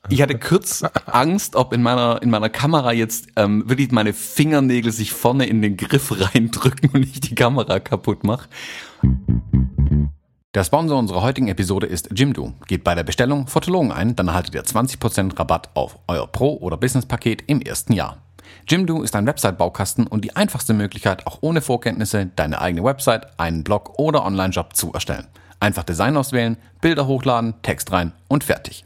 ich hatte kurz Angst, ob in meiner, in meiner Kamera jetzt ähm, wirklich meine Fingernägel sich vorne in den Griff reindrücken und ich die Kamera kaputt mache. Der Sponsor unserer heutigen Episode ist Jimdo. Geht bei der Bestellung Fotologen ein, dann erhaltet ihr 20% Rabatt auf euer Pro- oder Business-Paket im ersten Jahr. Jimdo ist ein Website-Baukasten und die einfachste Möglichkeit, auch ohne Vorkenntnisse deine eigene Website, einen Blog oder Online-Job zu erstellen. Einfach Design auswählen, Bilder hochladen, Text rein und fertig.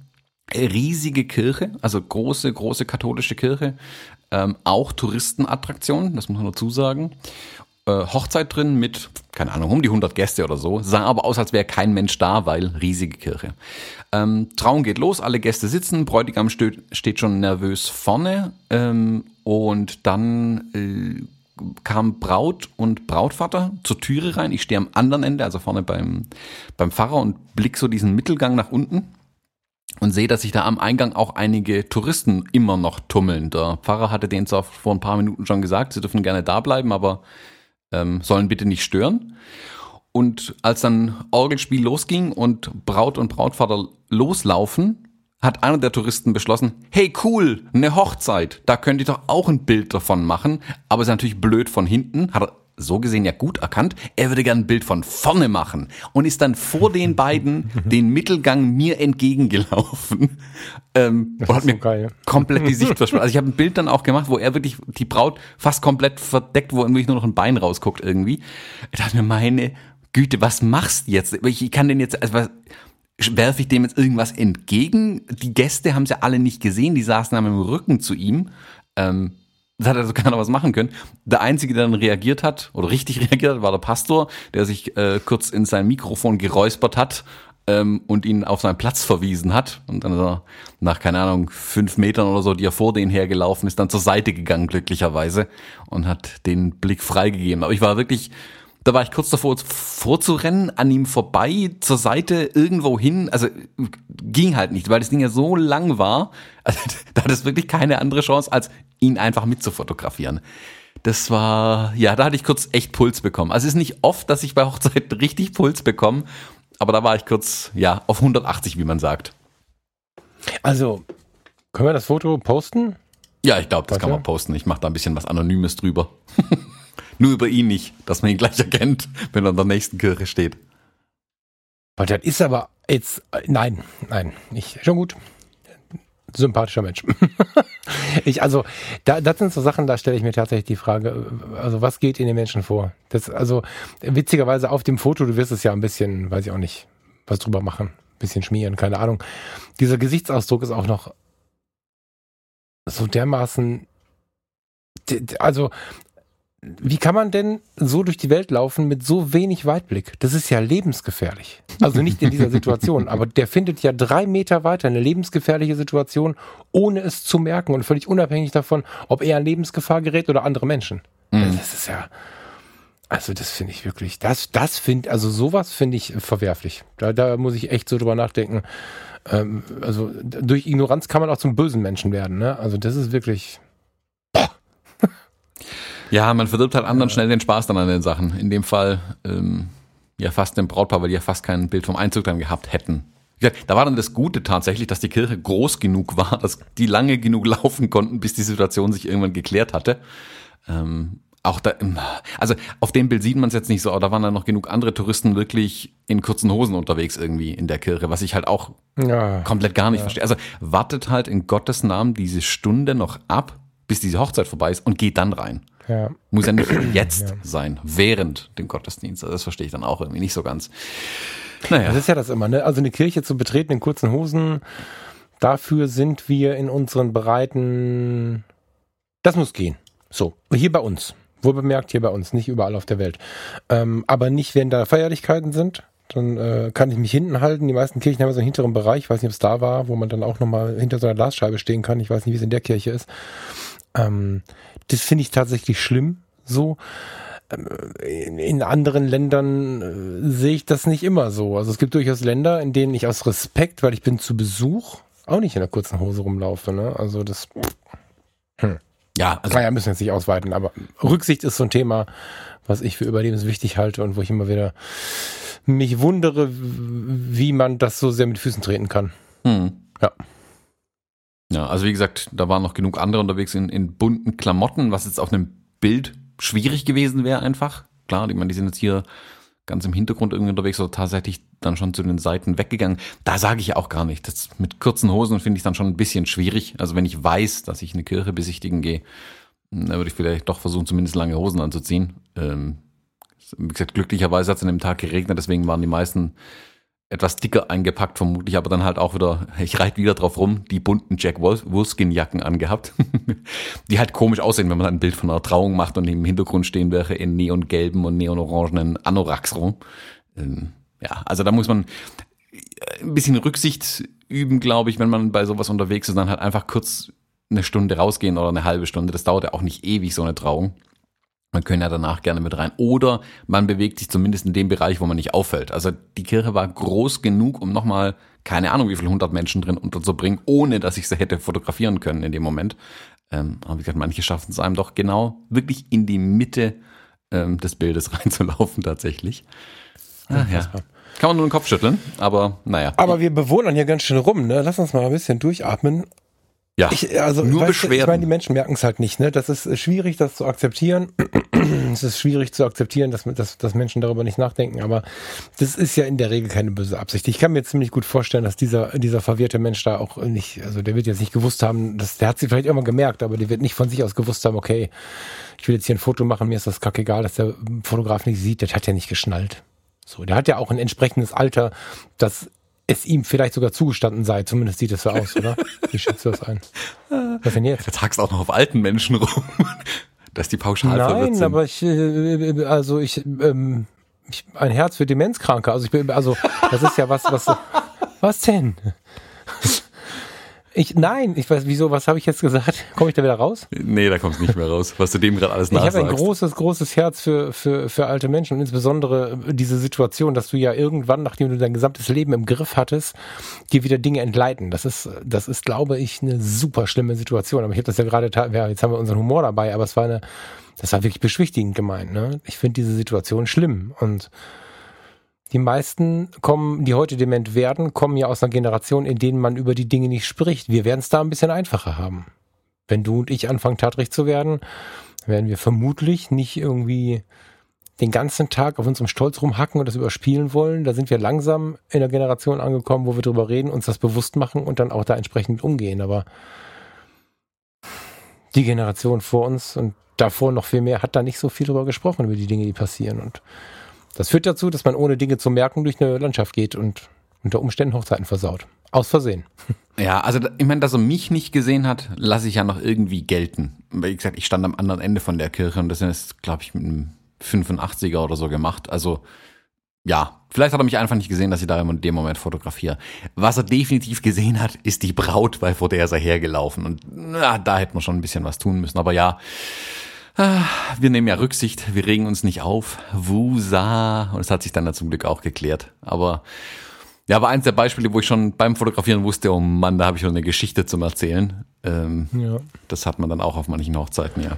riesige Kirche, also große, große katholische Kirche, ähm, auch Touristenattraktion, das muss man dazu sagen. Äh, Hochzeit drin mit, keine Ahnung, um die 100 Gäste oder so. Sah aber aus, als wäre kein Mensch da, weil riesige Kirche. Ähm, Traum geht los, alle Gäste sitzen, Bräutigam steht, schon nervös vorne ähm, und dann äh, kam Braut und Brautvater zur Türe rein. Ich stehe am anderen Ende, also vorne beim, beim Pfarrer und blick so diesen Mittelgang nach unten und sehe, dass sich da am Eingang auch einige Touristen immer noch tummeln. Der Pfarrer hatte denen zwar vor ein paar Minuten schon gesagt, sie dürfen gerne da bleiben, aber ähm, sollen bitte nicht stören. Und als dann Orgelspiel losging und Braut und Brautvater loslaufen, hat einer der Touristen beschlossen, hey cool, eine Hochzeit, da könnt ihr doch auch ein Bild davon machen. Aber ist natürlich blöd von hinten, hat er so gesehen ja gut erkannt, er würde gern ein Bild von vorne machen und ist dann vor den [LAUGHS] beiden den Mittelgang mir entgegengelaufen ähm, und hat mir geil. komplett die Sicht [LAUGHS] versperrt. Also ich habe ein Bild dann auch gemacht, wo er wirklich die Braut fast komplett verdeckt, wo wirklich nur noch ein Bein rausguckt irgendwie. Ich dachte mir, meine Güte, was machst du jetzt? Ich kann den jetzt, also was, werfe ich dem jetzt irgendwas entgegen? Die Gäste haben es ja alle nicht gesehen, die saßen am Rücken zu ihm. Ähm, das hat also [LAUGHS] keiner was machen können. Der Einzige, der dann reagiert hat, oder richtig [LAUGHS] reagiert hat, war der Pastor, der sich äh, kurz in sein Mikrofon geräuspert hat ähm, und ihn auf seinen Platz verwiesen hat. Und dann ist er nach, keine Ahnung, fünf Metern oder so, die er vor denen hergelaufen ist, dann zur Seite gegangen, glücklicherweise, und hat den Blick freigegeben. Aber ich war wirklich da war ich kurz davor, vorzurennen, an ihm vorbei, zur Seite, irgendwo hin. Also ging halt nicht, weil das Ding ja so lang war. [LAUGHS] Also, da hat es wirklich keine andere Chance, als ihn einfach mitzufotografieren. Das war, ja, da hatte ich kurz echt Puls bekommen. Also es ist nicht oft, dass ich bei Hochzeiten [LAUGHS] richtig Puls bekomme, aber da war ich kurz, ja, auf 180, wie man sagt. Also, können wir das Foto posten? Ja, ich glaube, das Warte. kann man posten. Ich mache da ein bisschen was Anonymes drüber. [LAUGHS] Nur über ihn nicht, dass man ihn gleich erkennt, wenn er an der nächsten Kirche steht. Weil das ist aber jetzt, nein, nein, nicht, schon gut. Sympathischer Mensch. [LAUGHS] ich, also, da, das sind so Sachen, da stelle ich mir tatsächlich die Frage, also was geht in den Menschen vor? Das, also, witzigerweise auf dem Foto, du wirst es ja ein bisschen, weiß ich auch nicht, was drüber machen, ein bisschen schmieren, keine Ahnung. Dieser Gesichtsausdruck ist auch noch so dermaßen, also wie kann man denn so durch die Welt laufen mit so wenig Weitblick? Das ist ja lebensgefährlich. Also nicht in dieser Situation, aber der findet ja drei Meter weiter eine lebensgefährliche Situation, ohne es zu merken und völlig unabhängig davon, ob er in Lebensgefahr gerät oder andere Menschen. Mhm. Das ist ja, also das finde ich wirklich, das, das finde, also sowas finde ich verwerflich. Da, da muss ich echt so drüber nachdenken. Ähm, also durch Ignoranz kann man auch zum bösen Menschen werden. Ne? Also das ist wirklich, ja, man verdirbt halt anderen schnell den Spaß dann an den Sachen. In dem Fall, ähm, ja fast dem Brautpaar, weil die ja fast kein Bild vom Einzug dann gehabt hätten. Da war dann das Gute tatsächlich, dass die Kirche groß genug war, dass die lange genug laufen konnten, bis die Situation sich irgendwann geklärt hatte. Ähm, auch da, also auf dem Bild sieht man es jetzt nicht so, aber da waren dann noch genug andere Touristen wirklich in kurzen Hosen unterwegs irgendwie in der Kirche, was ich halt auch ja, komplett gar nicht ja. verstehe. Also wartet halt in Gottes Namen diese Stunde noch ab, bis diese Hochzeit vorbei ist und geht dann rein. Ja. Muss ja nicht [CLEARS THROAT] jetzt ja. sein, während dem Gottesdienst. Also das verstehe ich dann auch irgendwie nicht so ganz. Naja. Das ist ja das immer, ne? Also eine Kirche zu betreten in kurzen Hosen, dafür sind wir in unseren Breiten. Das muss gehen. So, hier bei uns. Wohl bemerkt hier bei uns, nicht überall auf der Welt. Ähm, aber nicht, wenn da Feierlichkeiten sind. Dann äh, kann ich mich hinten halten. Die meisten Kirchen haben so einen hinteren Bereich. Ich weiß nicht, ob es da war, wo man dann auch nochmal hinter so einer Glasscheibe stehen kann. Ich weiß nicht, wie es in der Kirche ist. Ähm, das finde ich tatsächlich schlimm. So ähm, in anderen Ländern äh, sehe ich das nicht immer so. Also es gibt durchaus Länder, in denen ich aus Respekt, weil ich bin zu Besuch, auch nicht in der kurzen Hose rumlaufe. Ne? Also das. Hm. Ja, also naja, müssen jetzt nicht ausweiten, aber Rücksicht ist so ein Thema, was ich für überlebenswichtig halte und wo ich immer wieder mich wundere, wie man das so sehr mit Füßen treten kann. Hm. Ja. Ja, also wie gesagt, da waren noch genug andere unterwegs in, in bunten Klamotten, was jetzt auf einem Bild schwierig gewesen wäre einfach. Klar, ich meine, die sind jetzt hier ganz im Hintergrund irgendwie unterwegs oder tatsächlich dann schon zu den Seiten weggegangen. Da sage ich auch gar nicht. Das mit kurzen Hosen finde ich dann schon ein bisschen schwierig. Also wenn ich weiß, dass ich eine Kirche besichtigen gehe, dann würde ich vielleicht doch versuchen, zumindest lange Hosen anzuziehen. Ähm, wie gesagt, glücklicherweise hat es an dem Tag geregnet, deswegen waren die meisten etwas dicker eingepackt, vermutlich, aber dann halt auch wieder, [LAUGHS] ich reite wieder drauf rum, die bunten Jack Wolfskin-Jacken angehabt, [LAUGHS] die halt komisch aussehen, wenn man ein Bild von einer Trauung macht und im Hintergrund stehen wäre in neongelben und neonorangenen Anoraks rum. Ähm, ja, also da muss man äh, ein bisschen Rücksicht üben, glaube ich, wenn man bei sowas unterwegs ist, dann halt einfach kurz eine Stunde rausgehen oder eine halbe Stunde. Das dauert ja auch nicht ewig, so eine Trauung. Man könnte ja danach gerne mit rein. Oder man bewegt sich zumindest in dem Bereich, wo man nicht auffällt. Also die Kirche war groß genug, um nochmal, keine Ahnung, wie viele hundert Menschen drin unterzubringen, ohne dass ich sie hätte fotografieren können in dem Moment. Ähm, aber wie gesagt, manche schaffen es einem doch genau wirklich in die Mitte ähm, des Bildes [LAUGHS] reinzulaufen tatsächlich. Ach, ja. Kann man nur den Kopf schütteln, aber naja. Aber wir bewohnen hier ganz schön rum, ne? Lass uns mal ein bisschen durchatmen ja, ich, also, nur Beschwerden. Ich meine, die Menschen merken es halt nicht. Ne? Das ist schwierig, das zu akzeptieren. [CLEARS THROAT] es ist schwierig zu akzeptieren, dass, dass, dass Menschen darüber nicht nachdenken. Aber das ist ja in der Regel keine böse Absicht. Ich kann mir ziemlich gut vorstellen, dass dieser, dieser verwirrte Mensch da auch nicht, also der wird jetzt nicht gewusst haben, dass, der hat sich vielleicht immer gemerkt, aber der wird nicht von sich aus gewusst haben, okay, ich will jetzt hier ein Foto machen, mir ist das kackegal, dass der Fotograf nicht sieht, der hat ja nicht geschnallt. So, der hat ja auch ein entsprechendes Alter, das es ihm vielleicht sogar zugestanden sei. Zumindest sieht es so aus, oder? Wie schätzt du das ein? Was denn jetzt? Du tagst auch noch auf alten Menschen rum. [LAUGHS] dass die pauschal Nein, sind. aber ich, äh, also ich, ähm, ich, ein Herz für Demenzkranke. Also ich bin, also das ist ja was, was, was denn? Ich, nein, ich weiß, wieso, was habe ich jetzt gesagt? [LAUGHS] Komme ich da wieder raus? Nee, da kommst du nicht mehr raus, was du dem gerade alles nachsagst. Ich habe ein großes, großes Herz für, für, für alte Menschen und insbesondere diese Situation, dass du ja irgendwann, nachdem du dein gesamtes Leben im Griff hattest, dir wieder Dinge entgleiten. Das ist, das ist, glaube ich, eine super schlimme Situation. Aber ich habe das ja gerade, ja, jetzt haben wir unseren Humor dabei, aber es war eine, das war wirklich beschwichtigend gemeint. Ne? Ich finde diese Situation schlimm und die meisten kommen, die heute dement werden, kommen ja aus einer Generation, in denen man über die Dinge nicht spricht. Wir werden es da ein bisschen einfacher haben. Wenn du und ich anfangen, tatrecht zu werden, werden wir vermutlich nicht irgendwie den ganzen Tag auf unserem Stolz rumhacken und das überspielen wollen. Da sind wir langsam in der Generation angekommen, wo wir drüber reden, uns das bewusst machen und dann auch da entsprechend umgehen. Aber die Generation vor uns und davor noch viel mehr hat da nicht so viel drüber gesprochen, über die Dinge, die passieren. Und das führt dazu, dass man ohne Dinge zu merken durch eine Landschaft geht und unter Umständen Hochzeiten versaut. Aus Versehen. [LAUGHS] Ja, also ich meine, dass er mich nicht gesehen hat, lasse ich ja noch irgendwie gelten. Wie gesagt, ich stand am anderen Ende von der Kirche und das ist, glaube ich, mit einem 85er oder so gemacht. Also ja, vielleicht hat er mich einfach nicht gesehen, dass ich da in dem Moment fotografiere. Was er definitiv gesehen hat, ist die Braut, weil vor der ist er hergelaufen. Und na, da hätte man schon ein bisschen was tun müssen. Aber ja, wir nehmen ja Rücksicht, wir regen uns nicht auf. Wusa. Und es hat sich dann zum Glück auch geklärt. Aber ja, war eins der Beispiele, wo ich schon beim Fotografieren wusste, oh Mann, da habe ich noch eine Geschichte zum Erzählen. Ähm, ja. Das hat man dann auch auf manchen Hochzeiten, ja.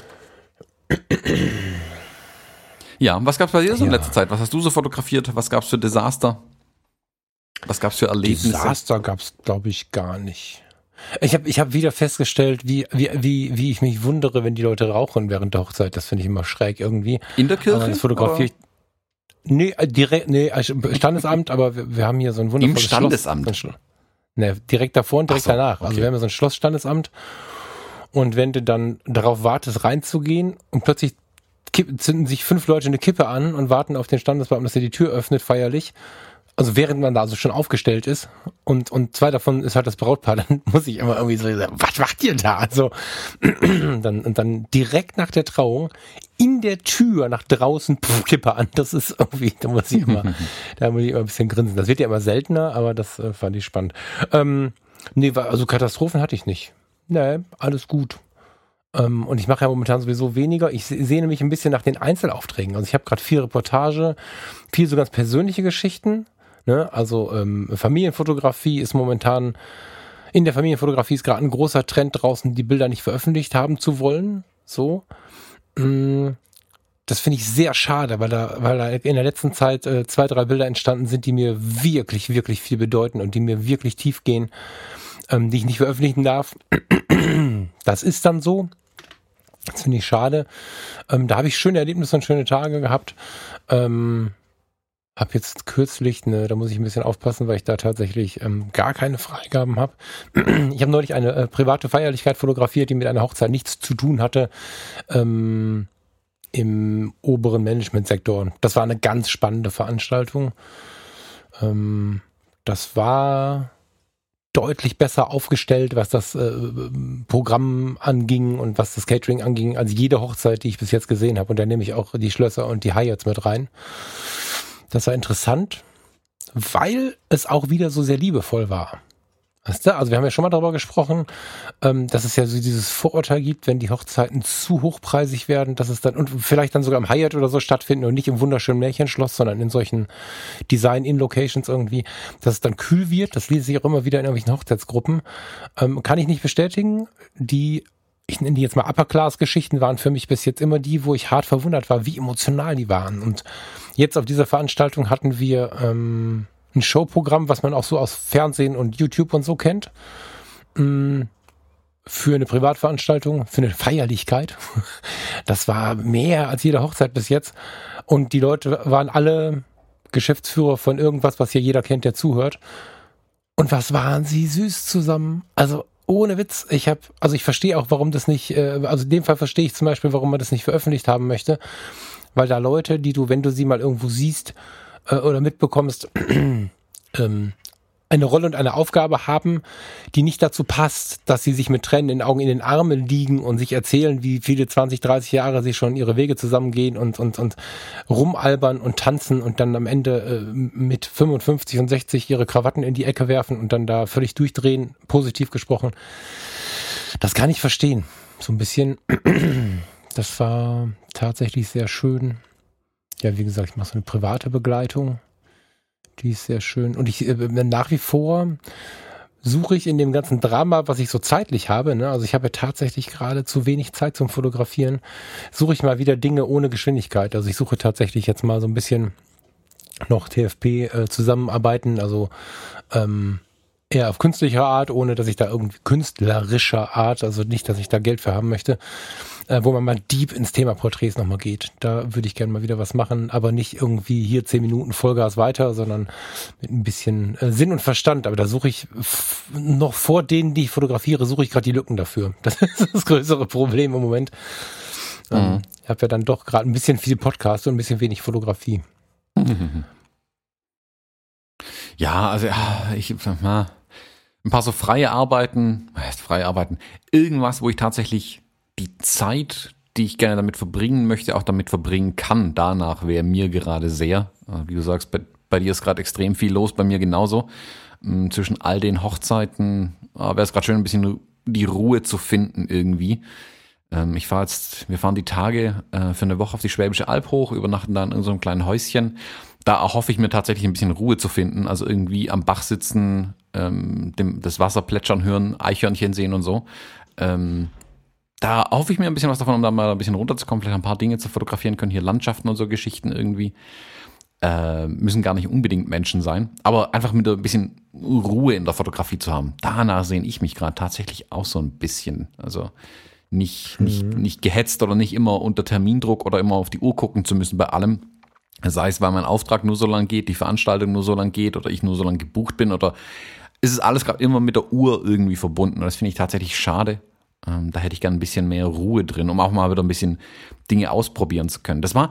Ja, was gab's bei dir so in letzter Zeit? Was hast du so fotografiert? Was gab's für Desaster? Was gab's für Erlebnisse? Desaster gab's, glaube ich, gar nicht. Ich habe ich hab wieder festgestellt, wie, wie, wie, wie ich mich wundere, wenn die Leute rauchen während der Hochzeit. Das finde ich immer schräg irgendwie. In der Kirche? Aber das fotografiere ich. Nee, äh, direkt, nee, also Standesamt, aber wir, wir haben hier so ein wundervolles Im Standesamt? Schloss. Nee, direkt davor und direkt so, danach. Also okay. wir haben ja so ein Schlossstandesamt. Und wenn du dann darauf wartest, reinzugehen und plötzlich zünden sich fünf Leute eine Kippe an und warten auf den Standesbeamten, dass er die Tür öffnet, feierlich also während man da also schon aufgestellt ist und, und zwei davon ist halt das Brautpaar, [LAUGHS] dann muss ich immer irgendwie so sagen, was macht ihr da? Also [CLEARS THROAT] dann, und dann direkt nach der Trauung in der Tür nach draußen pff, Kippe an. Das ist irgendwie, da muss ich immer, [LAUGHS] da muss ich immer ein bisschen grinsen. Das wird ja immer seltener, aber das äh, fand ich spannend. Ähm, nee, also Katastrophen hatte ich nicht. Nee, alles gut. Ähm, und ich mache ja momentan sowieso weniger. Ich sehne mich ein bisschen nach den Einzelaufträgen. Also ich habe gerade viel Reportage, viel so ganz persönliche Geschichten Ne? Also ähm, Familienfotografie ist momentan, in der Familienfotografie ist gerade ein großer Trend draußen, die Bilder nicht veröffentlicht haben zu wollen. So. Mm, das finde ich sehr schade, weil da, weil da in der letzten Zeit äh, zwei, drei Bilder entstanden sind, die mir wirklich, wirklich viel bedeuten und die mir wirklich tief gehen, ähm, die ich nicht veröffentlichen darf. Das ist dann so. Das finde ich schade. Ähm, da habe ich schöne Erlebnisse und schöne Tage gehabt. Ähm, hab jetzt kürzlich, ne, da muss ich ein bisschen aufpassen, weil ich da tatsächlich ähm, gar keine Freigaben habe. Ich habe neulich eine äh, private Feierlichkeit fotografiert, die mit einer Hochzeit nichts zu tun hatte. Ähm, im oberen Managementsektor. Das war eine ganz spannende Veranstaltung. Ähm, das war deutlich besser aufgestellt, was das äh, Programm anging und was das Catering anging, als jede Hochzeit, die ich bis jetzt gesehen habe. Und da nehme ich auch die Schlösser und die Hyatts mit rein. Das war interessant, weil es auch wieder so sehr liebevoll war. Weißt du? Also wir haben ja schon mal darüber gesprochen, ähm, dass es ja so dieses Vorurteil gibt, wenn die Hochzeiten zu hochpreisig werden, dass es dann und vielleicht dann sogar im Hyatt oder so stattfinden und nicht im wunderschönen Märchenschloss, sondern in solchen Design-In-Locations irgendwie, dass es dann kühl wird. Das lese ich auch immer wieder in irgendwelchen Hochzeitsgruppen. Ähm, kann ich nicht bestätigen. Die ich nenne die jetzt mal Upper-Class-Geschichten, waren für mich bis jetzt immer die, wo ich hart verwundert war, wie emotional die waren. Und jetzt auf dieser Veranstaltung hatten wir ähm, ein Showprogramm, was man auch so aus Fernsehen und YouTube und so kennt. Ähm, für eine Privatveranstaltung, für eine Feierlichkeit. [LAUGHS] Das war mehr als jede Hochzeit bis jetzt. Und die Leute waren alle Geschäftsführer von irgendwas, was hier jeder kennt, der zuhört. Und was waren sie süß zusammen. Also ohne Witz, ich habe, also ich verstehe auch, warum das nicht, äh, also in dem Fall verstehe ich zum Beispiel, warum man das nicht veröffentlicht haben möchte, weil da Leute, die du, wenn du sie mal irgendwo siehst äh, oder mitbekommst, [CLEARS THROAT] ähm, eine Rolle und eine Aufgabe haben, die nicht dazu passt, dass sie sich mit Tränen in den Augen in den Armen liegen und sich erzählen, wie viele 20, 30 Jahre sie schon ihre Wege zusammengehen und, und, und rumalbern und tanzen und dann am Ende äh, mit 55 und 60 ihre Krawatten in die Ecke werfen und dann da völlig durchdrehen, positiv gesprochen. Das kann ich verstehen. So ein bisschen. [CLEARS THROAT] Das war tatsächlich sehr schön. Ja, wie gesagt, ich mache so eine private Begleitung die ist sehr schön. Und ich äh, nach wie vor suche ich in dem ganzen Drama, was ich so zeitlich habe, ne? also ich habe tatsächlich gerade zu wenig Zeit zum Fotografieren, suche ich mal wieder Dinge ohne Geschwindigkeit. Also ich suche tatsächlich jetzt mal so ein bisschen noch TFP äh, zusammenarbeiten, also ähm, eher auf künstlicher Art, ohne dass ich da irgendwie künstlerischer Art, also nicht, dass ich da Geld für haben möchte, äh, wo man mal deep ins Thema Porträts nochmal geht. Da würde ich gerne mal wieder was machen, aber nicht irgendwie hier zehn Minuten Vollgas weiter, sondern mit ein bisschen äh, Sinn und Verstand. Aber da suche ich noch vor denen, die ich fotografiere, suche ich gerade die Lücken dafür. [LAUGHS] Das ist das größere Problem im Moment. Ähm, mhm. Ich habe ja dann doch gerade ein bisschen viel Podcast und ein bisschen wenig Fotografie. [LAUGHS] Ja, also ja, ich sag mal, ein paar so freie Arbeiten, heißt freie Arbeiten, irgendwas, wo ich tatsächlich die Zeit, die ich gerne damit verbringen möchte, auch damit verbringen kann. Danach wäre mir gerade sehr, äh, wie du sagst, bei, bei dir ist gerade extrem viel los, bei mir genauso. Mm, zwischen all den Hochzeiten äh, wäre es gerade schön, ein bisschen die Ruhe zu finden irgendwie. Ähm, ich fahre jetzt, wir fahren die Tage äh, für eine Woche auf die Schwäbische Alb hoch, übernachten dann in so einem kleinen Häuschen. Da erhoffe ich mir tatsächlich ein bisschen Ruhe zu finden, also irgendwie am Bach sitzen, ähm, dem, das Wasser plätschern hören, Eichhörnchen sehen und so. Ähm, da hoffe ich mir ein bisschen was davon, um da mal ein bisschen runterzukommen, vielleicht ein paar Dinge zu fotografieren können, hier Landschaften und so Geschichten irgendwie. Äh, müssen gar nicht unbedingt Menschen sein, aber einfach mit ein bisschen Ruhe in der Fotografie zu haben. Danach sehe ich mich gerade tatsächlich auch so ein bisschen. Also nicht, mhm. nicht, nicht gehetzt oder nicht immer unter Termindruck oder immer auf die Uhr gucken zu müssen bei allem. Sei es, weil mein Auftrag nur so lang geht, die Veranstaltung nur so lang geht oder ich nur so lang gebucht bin oder ist es alles gerade immer mit der Uhr irgendwie verbunden. Und das finde ich tatsächlich schade. Ähm, da hätte ich gern ein bisschen mehr Ruhe drin, um auch mal wieder ein bisschen Dinge ausprobieren zu können. Das war,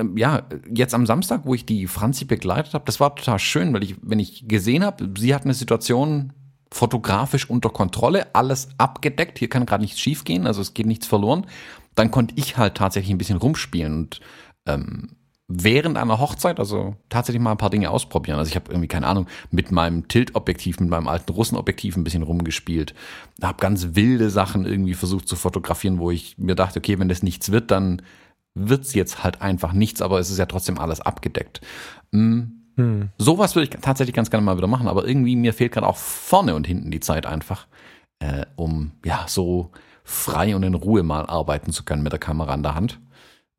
ähm, ja, jetzt am Samstag, wo ich die Franzi begleitet habe, das war total schön, weil ich, wenn ich gesehen habe, sie hat eine Situation fotografisch unter Kontrolle, alles abgedeckt, hier kann gerade nichts schiefgehen, also es geht nichts verloren, dann konnte ich halt tatsächlich ein bisschen rumspielen und ähm, während einer Hochzeit, also tatsächlich mal ein paar Dinge ausprobieren. Also ich habe irgendwie, keine Ahnung, mit meinem Tilt-Objektiv, mit meinem alten Russenobjektiv ein bisschen rumgespielt. Habe ganz wilde Sachen irgendwie versucht zu fotografieren, wo ich mir dachte, okay, wenn das nichts wird, dann wird's jetzt halt einfach nichts, aber es ist ja trotzdem alles abgedeckt. Hm. Hm. Sowas würde ich tatsächlich ganz gerne mal wieder machen, aber irgendwie mir fehlt gerade auch vorne und hinten die Zeit einfach, äh, um ja so frei und in Ruhe mal arbeiten zu können mit der Kamera in der Hand.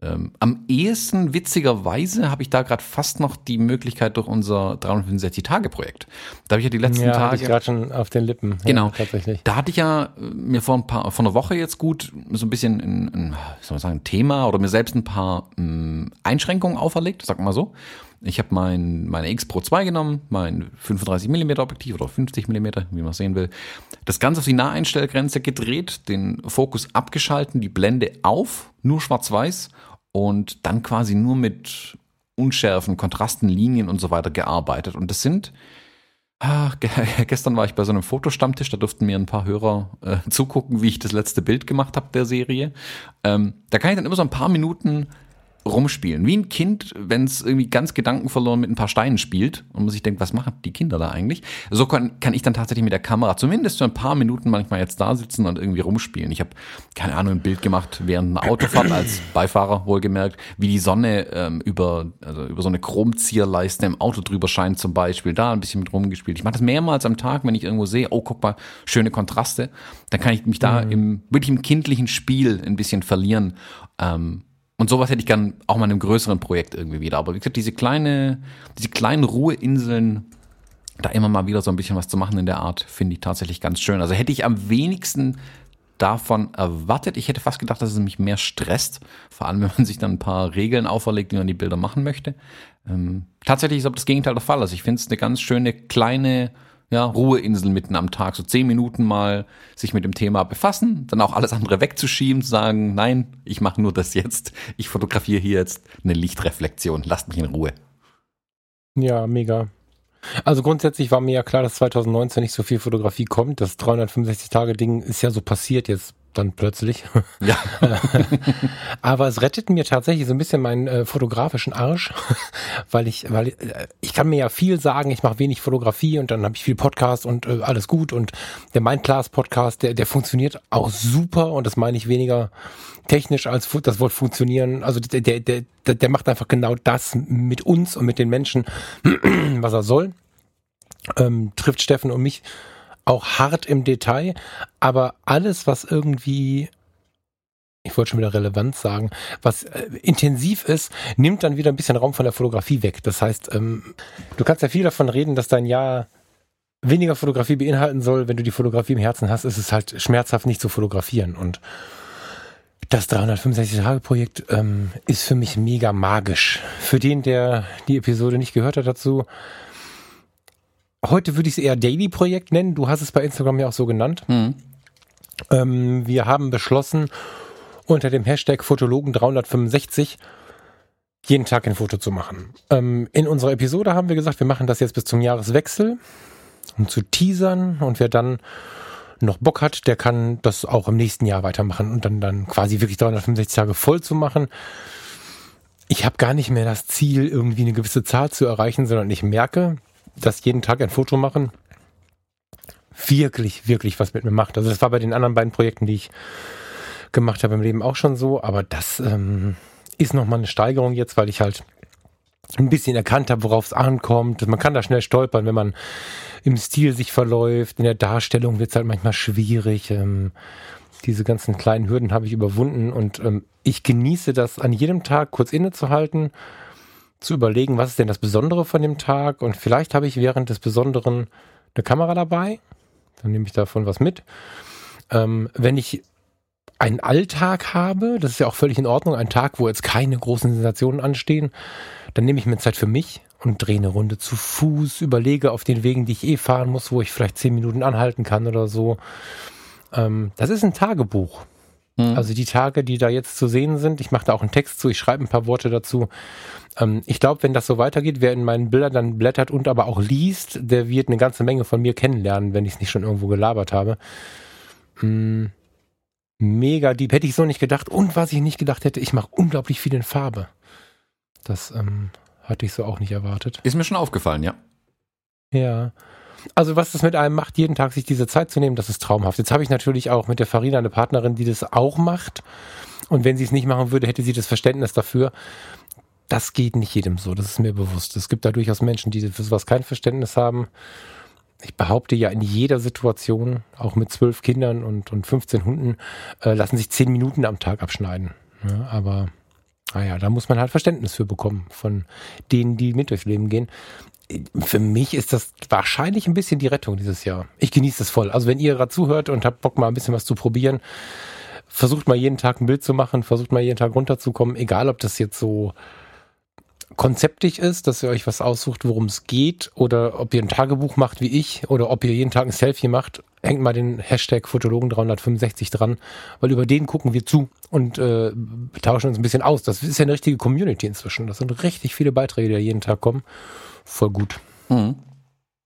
Ähm, am ehesten, witzigerweise, habe ich da gerade fast noch die Möglichkeit durch unser 365-Tage-Projekt. Da habe ich ja die letzten ja, Tage. ich gerade schon auf den Lippen. Genau. Ja, tatsächlich. Da hatte ich ja äh, mir vor ein paar, vor einer Woche jetzt gut so ein bisschen ein, ein soll man sagen, ein Thema oder mir selbst ein paar mh, hm, Einschränkungen auferlegt, sag mal so. Ich habe mein, meine X Pro 2 genommen, mein 35 mm Objektiv oder 50 mm, wie man sehen will. Das Ganze auf die Naheinstellgrenze gedreht, den Fokus abgeschalten, die Blende auf, nur schwarz-weiß und dann quasi nur mit Unschärfen, Kontrasten, Linien und so weiter gearbeitet. Und das sind, ah, [LAUGHS] gestern war ich bei so einem Fotostammtisch, da durften mir ein paar Hörer äh, zugucken, wie ich das letzte Bild gemacht habe der Serie. Ähm, da kann ich dann immer so ein paar Minuten rumspielen. Wie ein Kind, wenn es irgendwie ganz gedankenverloren mit ein paar Steinen spielt und man sich denkt, was machen die Kinder da eigentlich? So kann, kann ich dann tatsächlich mit der Kamera zumindest für ein paar Minuten manchmal jetzt da sitzen und irgendwie rumspielen. Ich habe, keine Ahnung, ein Bild gemacht während einer Autofahrt [COUGHS] als Beifahrer wohlgemerkt, wie die Sonne ähm, über, also über so eine Chromzieherleiste im Auto drüber scheint zum Beispiel. Da ein bisschen mit rumgespielt. Ich mache das mehrmals am Tag, wenn ich irgendwo sehe, oh, guck mal, schöne Kontraste. Dann kann ich mich da mhm. im wirklich im kindlichen Spiel ein bisschen verlieren. Ähm, und sowas hätte ich gern auch mal in einem größeren Projekt irgendwie wieder. Aber wie gesagt, diese kleine, diese kleinen Ruheinseln, da immer mal wieder so ein bisschen was zu machen in der Art, finde ich tatsächlich ganz schön. Also hätte ich am wenigsten davon erwartet. Ich hätte fast gedacht, dass es mich mehr stresst. Vor allem, [LAUGHS] wenn man sich dann ein paar Regeln auferlegt, wie man die Bilder machen möchte. Ähm, tatsächlich ist aber das Gegenteil der Fall. Also ich finde es eine ganz schöne kleine ja, Ruheinsel mitten am Tag, so zehn Minuten mal sich mit dem Thema befassen, dann auch alles andere wegzuschieben, sagen, nein, ich mache nur das jetzt, ich fotografiere hier jetzt eine Lichtreflexion, lasst mich in Ruhe. Ja, mega. Also grundsätzlich war mir ja klar, dass 2019 nicht so viel Fotografie kommt. Das 365-Tage-Ding ist ja so passiert jetzt dann plötzlich. Ja. [LAUGHS] Aber es rettet mir tatsächlich so ein bisschen meinen äh, fotografischen Arsch, [LAUGHS] weil ich, weil ich, äh, ich kann mir ja viel sagen, ich mache wenig Fotografie und dann habe ich viel Podcast und äh, alles gut und der Mindclass Podcast, der, der funktioniert auch super und das meine ich weniger technisch als das Wort funktionieren. Also der, der, der, der macht einfach genau das mit uns und mit den Menschen, [CLEARS THROAT] was er soll. Ähm, trifft Steffen und mich auch hart im Detail, aber alles, was irgendwie ich wollte schon wieder Relevanz sagen, was äh, intensiv ist, nimmt dann wieder ein bisschen Raum von der Fotografie weg. Das heißt, ähm, du kannst ja viel davon reden, dass dein Jahr weniger Fotografie beinhalten soll. Wenn du die Fotografie im Herzen hast, ist es halt schmerzhaft nicht zu fotografieren. Und das 365-Tage-Projekt ähm, ist für mich mega magisch. Für den, der die Episode nicht gehört hat dazu, heute würde ich es eher Daily-Projekt nennen. Du hast es bei Instagram ja auch so genannt. Mhm. Ähm, wir haben beschlossen, unter dem Hashtag Fotologen365 jeden Tag ein Foto zu machen. Ähm, in unserer Episode haben wir gesagt, wir machen das jetzt bis zum Jahreswechsel, um zu teasern. Und wer dann noch Bock hat, der kann das auch im nächsten Jahr weitermachen und dann, dann quasi wirklich 365 Tage voll zu machen. Ich habe gar nicht mehr das Ziel, irgendwie eine gewisse Zahl zu erreichen, sondern ich merke, dass jeden Tag ein Foto machen wirklich, wirklich was mit mir macht. Also das war bei den anderen beiden Projekten, die ich gemacht habe im Leben auch schon so, aber das ähm, ist nochmal eine Steigerung jetzt, weil ich halt ein bisschen erkannt habe, worauf es ankommt. Man kann da schnell stolpern, wenn man im Stil sich verläuft. In der Darstellung wird es halt manchmal schwierig. Ähm, diese ganzen kleinen Hürden habe ich überwunden und ähm, ich genieße das an jedem Tag kurz innezuhalten, zu überlegen, was ist denn das Besondere von dem Tag und vielleicht habe ich während des Besonderen eine Kamera dabei, dann nehme ich davon was mit. Ähm, wenn ich einen Alltag habe, das ist ja auch völlig in Ordnung, ein Tag, wo jetzt keine großen Sensationen anstehen, dann nehme ich mir Zeit für mich und drehe eine Runde zu Fuß, überlege auf den Wegen, die ich eh fahren muss, wo ich vielleicht zehn Minuten anhalten kann oder so. Ähm, das ist ein Tagebuch. Mhm. Also die Tage, die da jetzt zu sehen sind, ich mache da auch einen Text zu, ich schreibe ein paar Worte dazu. Ähm, ich glaube, wenn das so weitergeht, wer in meinen Bildern dann blättert und aber auch liest, der wird eine ganze Menge von mir kennenlernen, wenn ich es nicht schon irgendwo gelabert habe. Mhm. Mega deep. Hätte ich so nicht gedacht. Und was ich nicht gedacht hätte, ich mache unglaublich viel in Farbe. Das ähm, hatte ich so auch nicht erwartet. Ist mir schon aufgefallen, ja. Ja. Also was das mit einem macht, jeden Tag sich diese Zeit zu nehmen, das ist traumhaft. Jetzt habe ich natürlich auch mit der Farina eine Partnerin, die das auch macht. Und wenn sie es nicht machen würde, hätte sie das Verständnis dafür. Das geht nicht jedem so, das ist mir bewusst. Es gibt da durchaus Menschen, die für sowas kein Verständnis haben. Ich behaupte ja, in jeder Situation, auch mit zwölf Kindern und, und 15 Hunden, äh, lassen sich zehn Minuten am Tag abschneiden. Ja, aber naja, da muss man halt Verständnis für bekommen von denen, die mit durchs Leben gehen für mich ist das wahrscheinlich ein bisschen die Rettung dieses Jahr. Ich genieße es voll. Also wenn ihr gerade zuhört und habt Bock mal ein bisschen was zu probieren, versucht mal jeden Tag ein Bild zu machen, versucht mal jeden Tag runterzukommen, egal ob das jetzt so konzeptig ist, dass ihr euch was aussucht, worum es geht, oder ob ihr ein Tagebuch macht wie ich, oder ob ihr jeden Tag ein Selfie macht, hängt mal den Hashtag Fotologen 365 dran, weil über den gucken wir zu und äh, tauschen uns ein bisschen aus. Das ist ja eine richtige Community inzwischen. Das sind richtig viele Beiträge, die da jeden Tag kommen voll gut. Mhm.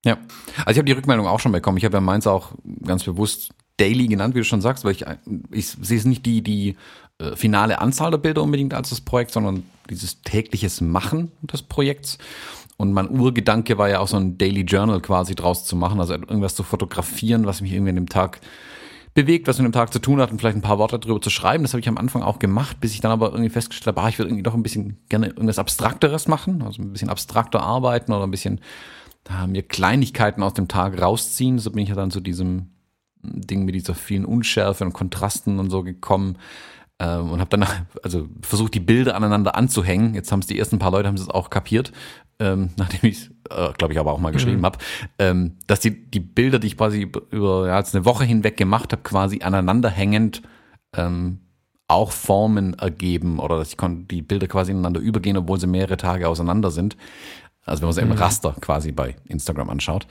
Ja, also ich habe die Rückmeldung auch schon bekommen. Ich habe ja meins auch ganz bewusst Daily genannt, wie du schon sagst, weil ich, ich sehe es nicht die, die äh, finale Anzahl der Bilder unbedingt als das Projekt, sondern dieses tägliches Machen des Projekts. Und mein Urgedanke war ja auch so ein Daily Journal quasi draus zu machen, also irgendwas zu fotografieren, was mich irgendwie an dem Tag bewegt, was mit dem Tag zu tun hat und vielleicht ein paar Worte darüber zu schreiben. Das habe ich am Anfang auch gemacht, bis ich dann aber irgendwie festgestellt habe, ah, ich würde irgendwie doch ein bisschen gerne irgendwas Abstrakteres machen, also ein bisschen abstrakter arbeiten oder ein bisschen da mir Kleinigkeiten aus dem Tag rausziehen. So bin ich ja dann zu diesem Ding mit dieser vielen Unschärfe und Kontrasten und so gekommen ähm, und habe dann [LAUGHS] also versucht, die Bilder aneinander anzuhängen. Jetzt haben es die ersten paar Leute haben es auch kapiert, ähm, [LAUGHS] nachdem ich äh, glaube ich aber auch mal geschrieben mhm. habe, ähm, dass die die Bilder, die ich quasi über ja, jetzt eine Woche hinweg gemacht habe, quasi aneinander hängend ähm, auch Formen ergeben oder dass ich konnte die Bilder quasi ineinander übergehen, obwohl sie mehrere Tage auseinander sind. Also wenn man sie mhm. im Raster quasi bei Instagram anschaut.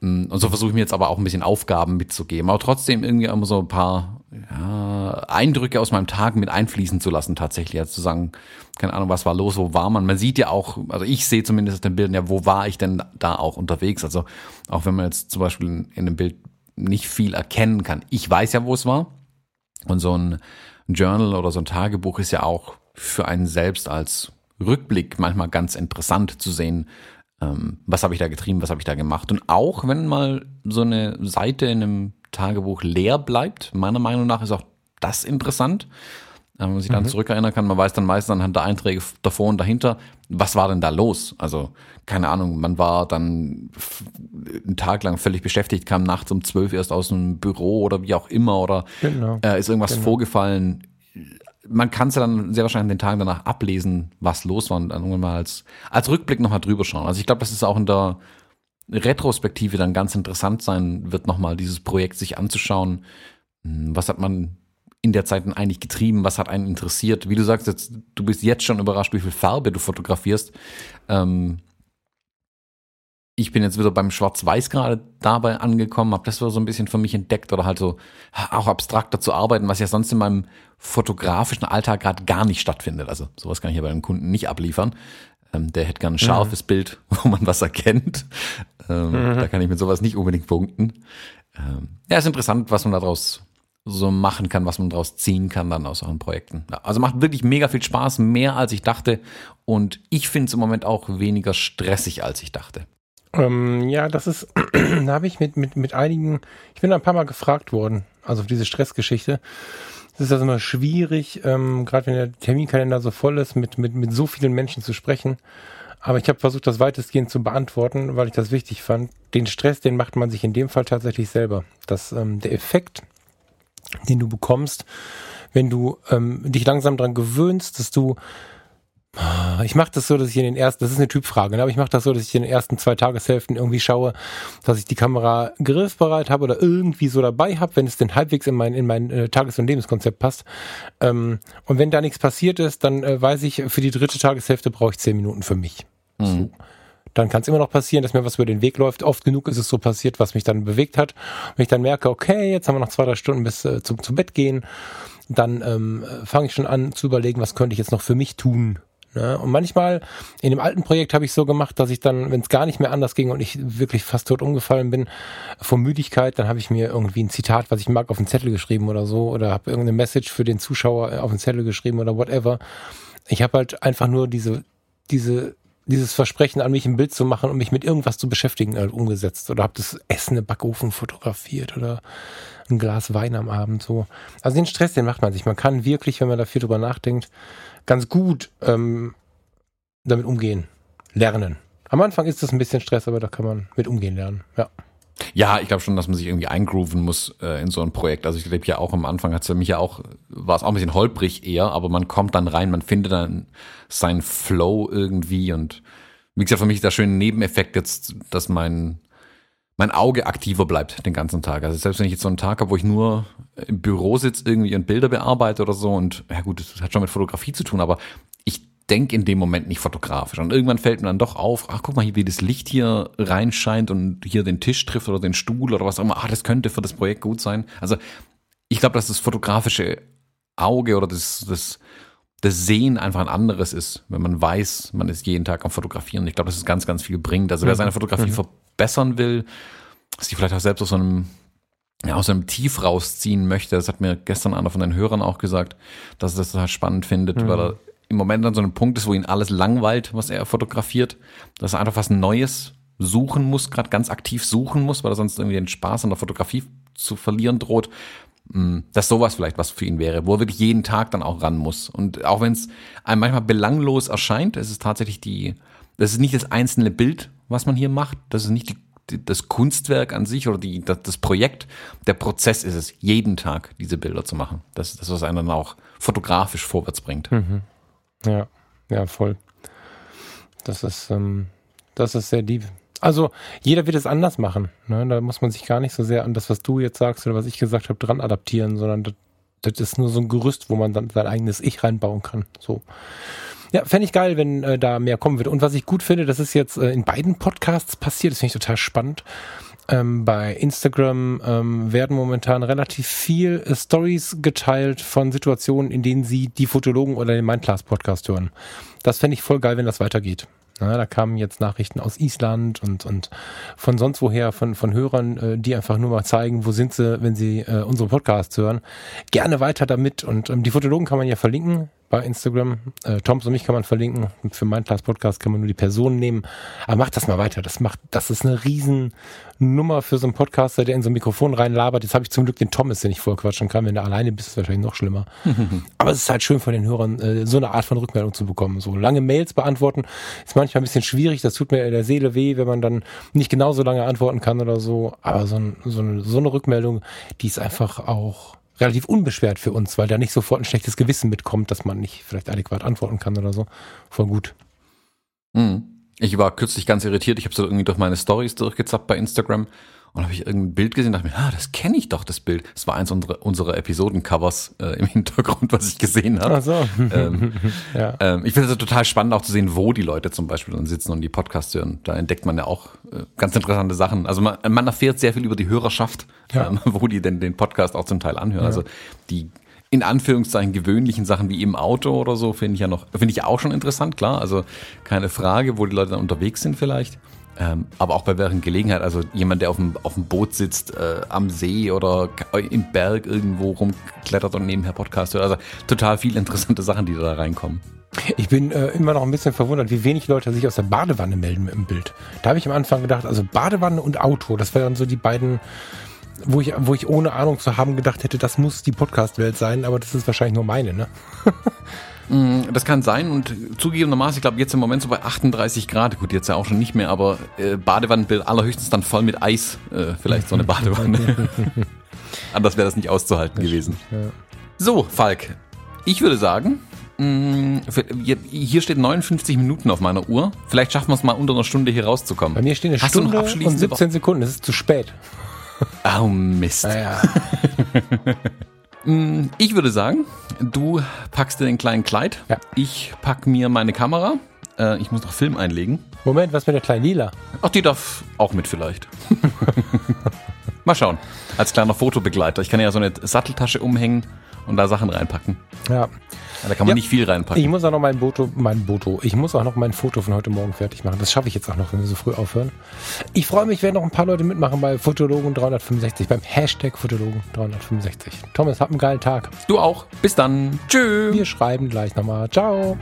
Mhm. Und so versuche ich mir jetzt aber auch ein bisschen Aufgaben mitzugeben, aber trotzdem irgendwie immer so ein paar ja, Eindrücke aus meinem Tag mit einfließen zu lassen tatsächlich. Also zu sagen, keine Ahnung, was war los, wo war man. Man sieht ja auch, also ich sehe zumindest aus den Bildern ja, wo war ich denn da auch unterwegs. Also auch wenn man jetzt zum Beispiel in, in einem Bild nicht viel erkennen kann. Ich weiß ja, wo es war. Und so ein Journal oder so ein Tagebuch ist ja auch für einen selbst als Rückblick manchmal ganz interessant zu sehen, ähm, was habe ich da getrieben, was habe ich da gemacht. Und auch wenn mal so eine Seite in einem Tagebuch leer bleibt, meiner Meinung nach ist auch das interessant. Wenn man sich dann mhm. zurückerinnern kann, man weiß dann meistens anhand der Einträge davor und dahinter, was war denn da los? Also, keine Ahnung, man war dann einen Tag lang völlig beschäftigt, kam nachts um zwölf erst aus dem Büro oder wie auch immer oder genau. äh, ist irgendwas genau. vorgefallen man kann es ja dann sehr wahrscheinlich an den Tagen danach ablesen, was los war und dann irgendwann mal als, als Rückblick nochmal drüber schauen. Also ich glaube, das ist auch in der Retrospektive dann ganz interessant sein wird, nochmal dieses Projekt sich anzuschauen. Hm, was hat man in der Zeit eigentlich getrieben? Was hat einen interessiert? Wie du sagst, jetzt, du bist jetzt schon überrascht, wie viel Farbe du fotografierst. Ähm, ich bin jetzt wieder beim Schwarz-Weiß gerade dabei angekommen, habe das so ein bisschen für mich entdeckt oder halt so auch abstrakter zu arbeiten, was ja sonst in meinem fotografischen Alltag gerade gar nicht stattfindet. Also sowas kann ich ja bei einem Kunden nicht abliefern. Ähm, der hätte gern ein scharfes mhm. Bild, [LAUGHS] wo man was erkennt. Ähm, mhm. Da kann ich mit sowas nicht unbedingt punkten. Ähm, ja, ist interessant, was man daraus so machen kann, was man daraus ziehen kann dann aus euren Projekten. Ja, also macht wirklich mega viel Spaß, mehr als ich dachte. Und ich finde es im Moment auch weniger stressig, als ich dachte. Ähm, ja, das ist, [CLEARS THROAT] da habe ich mit, mit, mit einigen, ich bin ein paar Mal gefragt worden, also auf diese Stressgeschichte. Es ist also immer schwierig, ähm, gerade wenn der Terminkalender so voll ist, mit, mit, mit so vielen Menschen zu sprechen. Aber ich habe versucht, das weitestgehend zu beantworten, weil ich das wichtig fand. Den Stress, den macht man sich in dem Fall tatsächlich selber. Das, ähm, der Effekt den du bekommst, wenn du ähm, dich langsam dran gewöhnst, dass du ich mache das so, dass ich in den ersten, das ist eine Typfrage, ne? aber ich mache das so, dass ich in den ersten zwei Tageshälften irgendwie schaue, dass ich die Kamera griffbereit habe oder irgendwie so dabei habe, wenn es denn halbwegs in mein, in mein äh, Tages- und Lebenskonzept passt. Ähm, und wenn da nichts passiert ist, dann äh, weiß ich, für die dritte Tageshälfte brauche ich zehn Minuten für mich. Mhm. So. Dann kann es immer noch passieren, dass mir was über den Weg läuft. Oft genug ist es so passiert, was mich dann bewegt hat. Wenn ich dann merke, okay, jetzt haben wir noch zwei, drei Stunden bis äh, zum, zum Bett gehen, dann ähm, fange ich schon an zu überlegen, was könnte ich jetzt noch für mich tun Ne? Und manchmal, in dem alten Projekt habe ich so gemacht, dass ich dann, wenn es gar nicht mehr anders ging und ich wirklich fast tot umgefallen bin, vor Müdigkeit, dann habe ich mir irgendwie ein Zitat, was ich mag, auf den Zettel geschrieben oder so, oder habe irgendeine Message für den Zuschauer auf den Zettel geschrieben oder whatever. Ich habe halt einfach nur diese, diese, dieses Versprechen an mich ein Bild zu machen und mich mit irgendwas zu beschäftigen halt umgesetzt. Oder habe das Essen im Backofen fotografiert oder ein Glas Wein am Abend so. Also den Stress, den macht man sich. Man kann wirklich, wenn man da viel drüber nachdenkt, ganz gut ähm, damit umgehen, lernen. Am Anfang ist das ein bisschen Stress, aber da kann man mit umgehen lernen. Ja. Ja, ich glaube schon, dass man sich irgendwie eingrooven muss äh, in so ein Projekt. Also ich lebe ja auch am Anfang, hat es für mich ja auch, war es auch ein bisschen holprig eher, aber man kommt dann rein, man findet dann seinen Flow irgendwie und wie gesagt, für mich ist der schöne Nebeneffekt jetzt, dass mein mein Auge aktiver bleibt den ganzen Tag. Also selbst wenn ich jetzt so einen Tag habe, wo ich nur im Büro sitze irgendwie und Bilder bearbeite oder so und ja gut, das hat schon mit Fotografie zu tun, aber ich denke in dem Moment nicht fotografisch. Und irgendwann fällt mir dann doch auf, ach guck mal, wie das Licht hier reinscheint und hier den Tisch trifft oder den Stuhl oder was auch immer. Ah, das könnte für das Projekt gut sein. Also ich glaube, dass das fotografische Auge oder das, das, das Sehen einfach ein anderes ist, wenn man weiß, man ist jeden Tag am Fotografieren. Ich glaube, dass es ganz, ganz viel bringt. Also wer mhm. seine Fotografie mhm verbessern will, sich vielleicht auch selbst aus so einem ja, aus einem Tief rausziehen möchte. Das hat mir gestern einer von den Hörern auch gesagt, dass er das total spannend findet, mhm. weil er im Moment an so einem Punkt ist, wo ihn alles langweilt, was er fotografiert, dass er einfach was Neues suchen muss, gerade ganz aktiv suchen muss, weil er sonst irgendwie den Spaß an der Fotografie zu verlieren droht. Hm, dass sowas vielleicht was für ihn wäre, wo er wirklich jeden Tag dann auch ran muss. Und auch wenn es einem manchmal belanglos erscheint, ist es tatsächlich die, das ist nicht das einzelne Bild, was man hier macht. Das ist nicht die, die, das Kunstwerk an sich oder die, das, das, Projekt. Der Prozess ist es, jeden Tag diese Bilder zu machen. Das ist das, was einen dann auch fotografisch vorwärts bringt. Mhm. Ja, ja, voll. Das ist, ähm, das ist sehr lieb. Also jeder wird es anders machen. Ne? Da muss man sich gar nicht so sehr an das, was du jetzt sagst oder was ich gesagt habe, dran adaptieren, sondern das, das ist nur so ein Gerüst, wo man dann sein eigenes Ich reinbauen kann. So. Ja, fände ich geil, wenn äh, da mehr kommen wird. Und was ich gut finde, das ist jetzt äh, in beiden Podcasts passiert, das finde ich total spannend. Ähm, bei Instagram ähm, werden momentan relativ viel äh, Stories geteilt von Situationen, in denen sie die Fotologen oder den Mindclass Podcast hören. Das fände ich voll geil, wenn das weitergeht. Ja, da kamen jetzt Nachrichten aus Island und, und von sonst woher, von, von Hörern, äh, die einfach nur mal zeigen, wo sind sie, wenn sie äh, unsere Podcasts hören. Gerne weiter damit. Und ähm, die Fotologen kann man ja verlinken bei Instagram. Äh, Toms und mich kann man verlinken. Für meinen Class Podcast kann man nur die Personen nehmen. Aber macht das mal weiter. Das macht, das ist eine riesen Nummer für so einen Podcaster, der in so ein Mikrofon reinlabert. Jetzt habe ich zum Glück den Thomas, den ich voll quatschen kann. Wenn du alleine bist, ist es wahrscheinlich noch schlimmer. [LAUGHS] Aber es ist halt schön von den Hörern, äh, so eine Art von Rückmeldung zu bekommen. So lange Mails beantworten ist manchmal ein bisschen schwierig. Das tut mir in der Seele weh, wenn man dann nicht genauso lange antworten kann oder so. Aber so, ein, so, eine, so eine Rückmeldung, die ist einfach auch relativ unbeschwert für uns, weil da nicht sofort ein schlechtes Gewissen mitkommt, dass man nicht vielleicht adäquat antworten kann oder so. Voll gut. Mhm. Ich war kürzlich ganz irritiert. Ich habe so irgendwie durch meine Stories durchgezappt bei Instagram und habe ich irgendein Bild gesehen, dachte mir, ah, das kenne ich doch, das Bild. Das war eins unserer, unserer Episodencovers äh, im [LAUGHS] Hintergrund, was ich gesehen habe. Ach so. [LAUGHS] ähm, [LAUGHS] ja. ähm, ich finde es total spannend auch zu sehen, wo die Leute zum Beispiel dann sitzen und die Podcasts hören. Da entdeckt man ja auch äh, ganz interessante Sachen. Also man, man erfährt sehr viel über die Hörerschaft, ja. ähm, wo die denn den Podcast auch zum Teil anhören. Ja. Also die in Anführungszeichen gewöhnlichen Sachen wie im Auto oder so finde ich ja noch, finde ich auch schon interessant, klar. Also keine Frage, wo die Leute dann unterwegs sind vielleicht. Ähm, aber auch bei welchen Gelegenheit, also jemand, der auf dem, auf dem Boot sitzt, äh, am See oder im Berg irgendwo rumklettert und nebenher Podcast hört. Also total viele interessante Sachen, die da reinkommen. Ich bin äh, immer noch ein bisschen verwundert, wie wenig Leute sich aus der Badewanne melden dem Bild. Da habe ich am Anfang gedacht, also Badewanne und Auto, das wären so die beiden, wo ich, wo ich ohne Ahnung zu haben gedacht hätte, das muss die Podcast-Welt sein, aber das ist wahrscheinlich nur meine, ne? [LAUGHS] Mm, das kann sein und zugegebenermaßen, ich glaube jetzt im Moment so bei 38 Grad, gut jetzt ja auch schon nicht mehr, aber äh, Badewannenbild allerhöchstens dann voll mit Eis, äh, vielleicht so eine [LAUGHS] Badewanne. [LAUGHS] Anders wäre das nicht auszuhalten Das gewesen. Ja. So, Falk, ich würde sagen, für- hier steht 59 Minuten auf meiner Uhr. Vielleicht schaffen wir es mal unter einer Stunde hier rauszukommen. Bei mir stehen eine Hast du noch Stunde und abschließende 17 Sekunden. Das ist zu spät. Oh Mist. Naja. Mm, [LAUGHS] Ich würde sagen, du packst dir den kleinen Kleid. Ja. Ich pack mir meine Kamera. Äh, Ich muss noch Film einlegen. Moment, was mit der kleinen Lila? Ach, die darf auch mit vielleicht. [LAUGHS] Mal schauen. Als kleiner Fotobegleiter. Ich kann ja so eine Satteltasche umhängen und da Sachen reinpacken. Ja. Da kann man Ja. nicht viel Ich reinpacken. muss auch noch mein Foto, mein Foto, ich muss auch noch mein Foto von heute Morgen fertig machen. Das schaffe ich jetzt auch noch, wenn wir so früh aufhören. Ich freue mich, wenn noch ein paar Leute mitmachen bei Fotologen 365, beim Hashtag Fotologen 365. Thomas, hab einen geilen Tag. Du auch. Bis dann. Tschüss. Wir schreiben gleich nochmal. Ciao.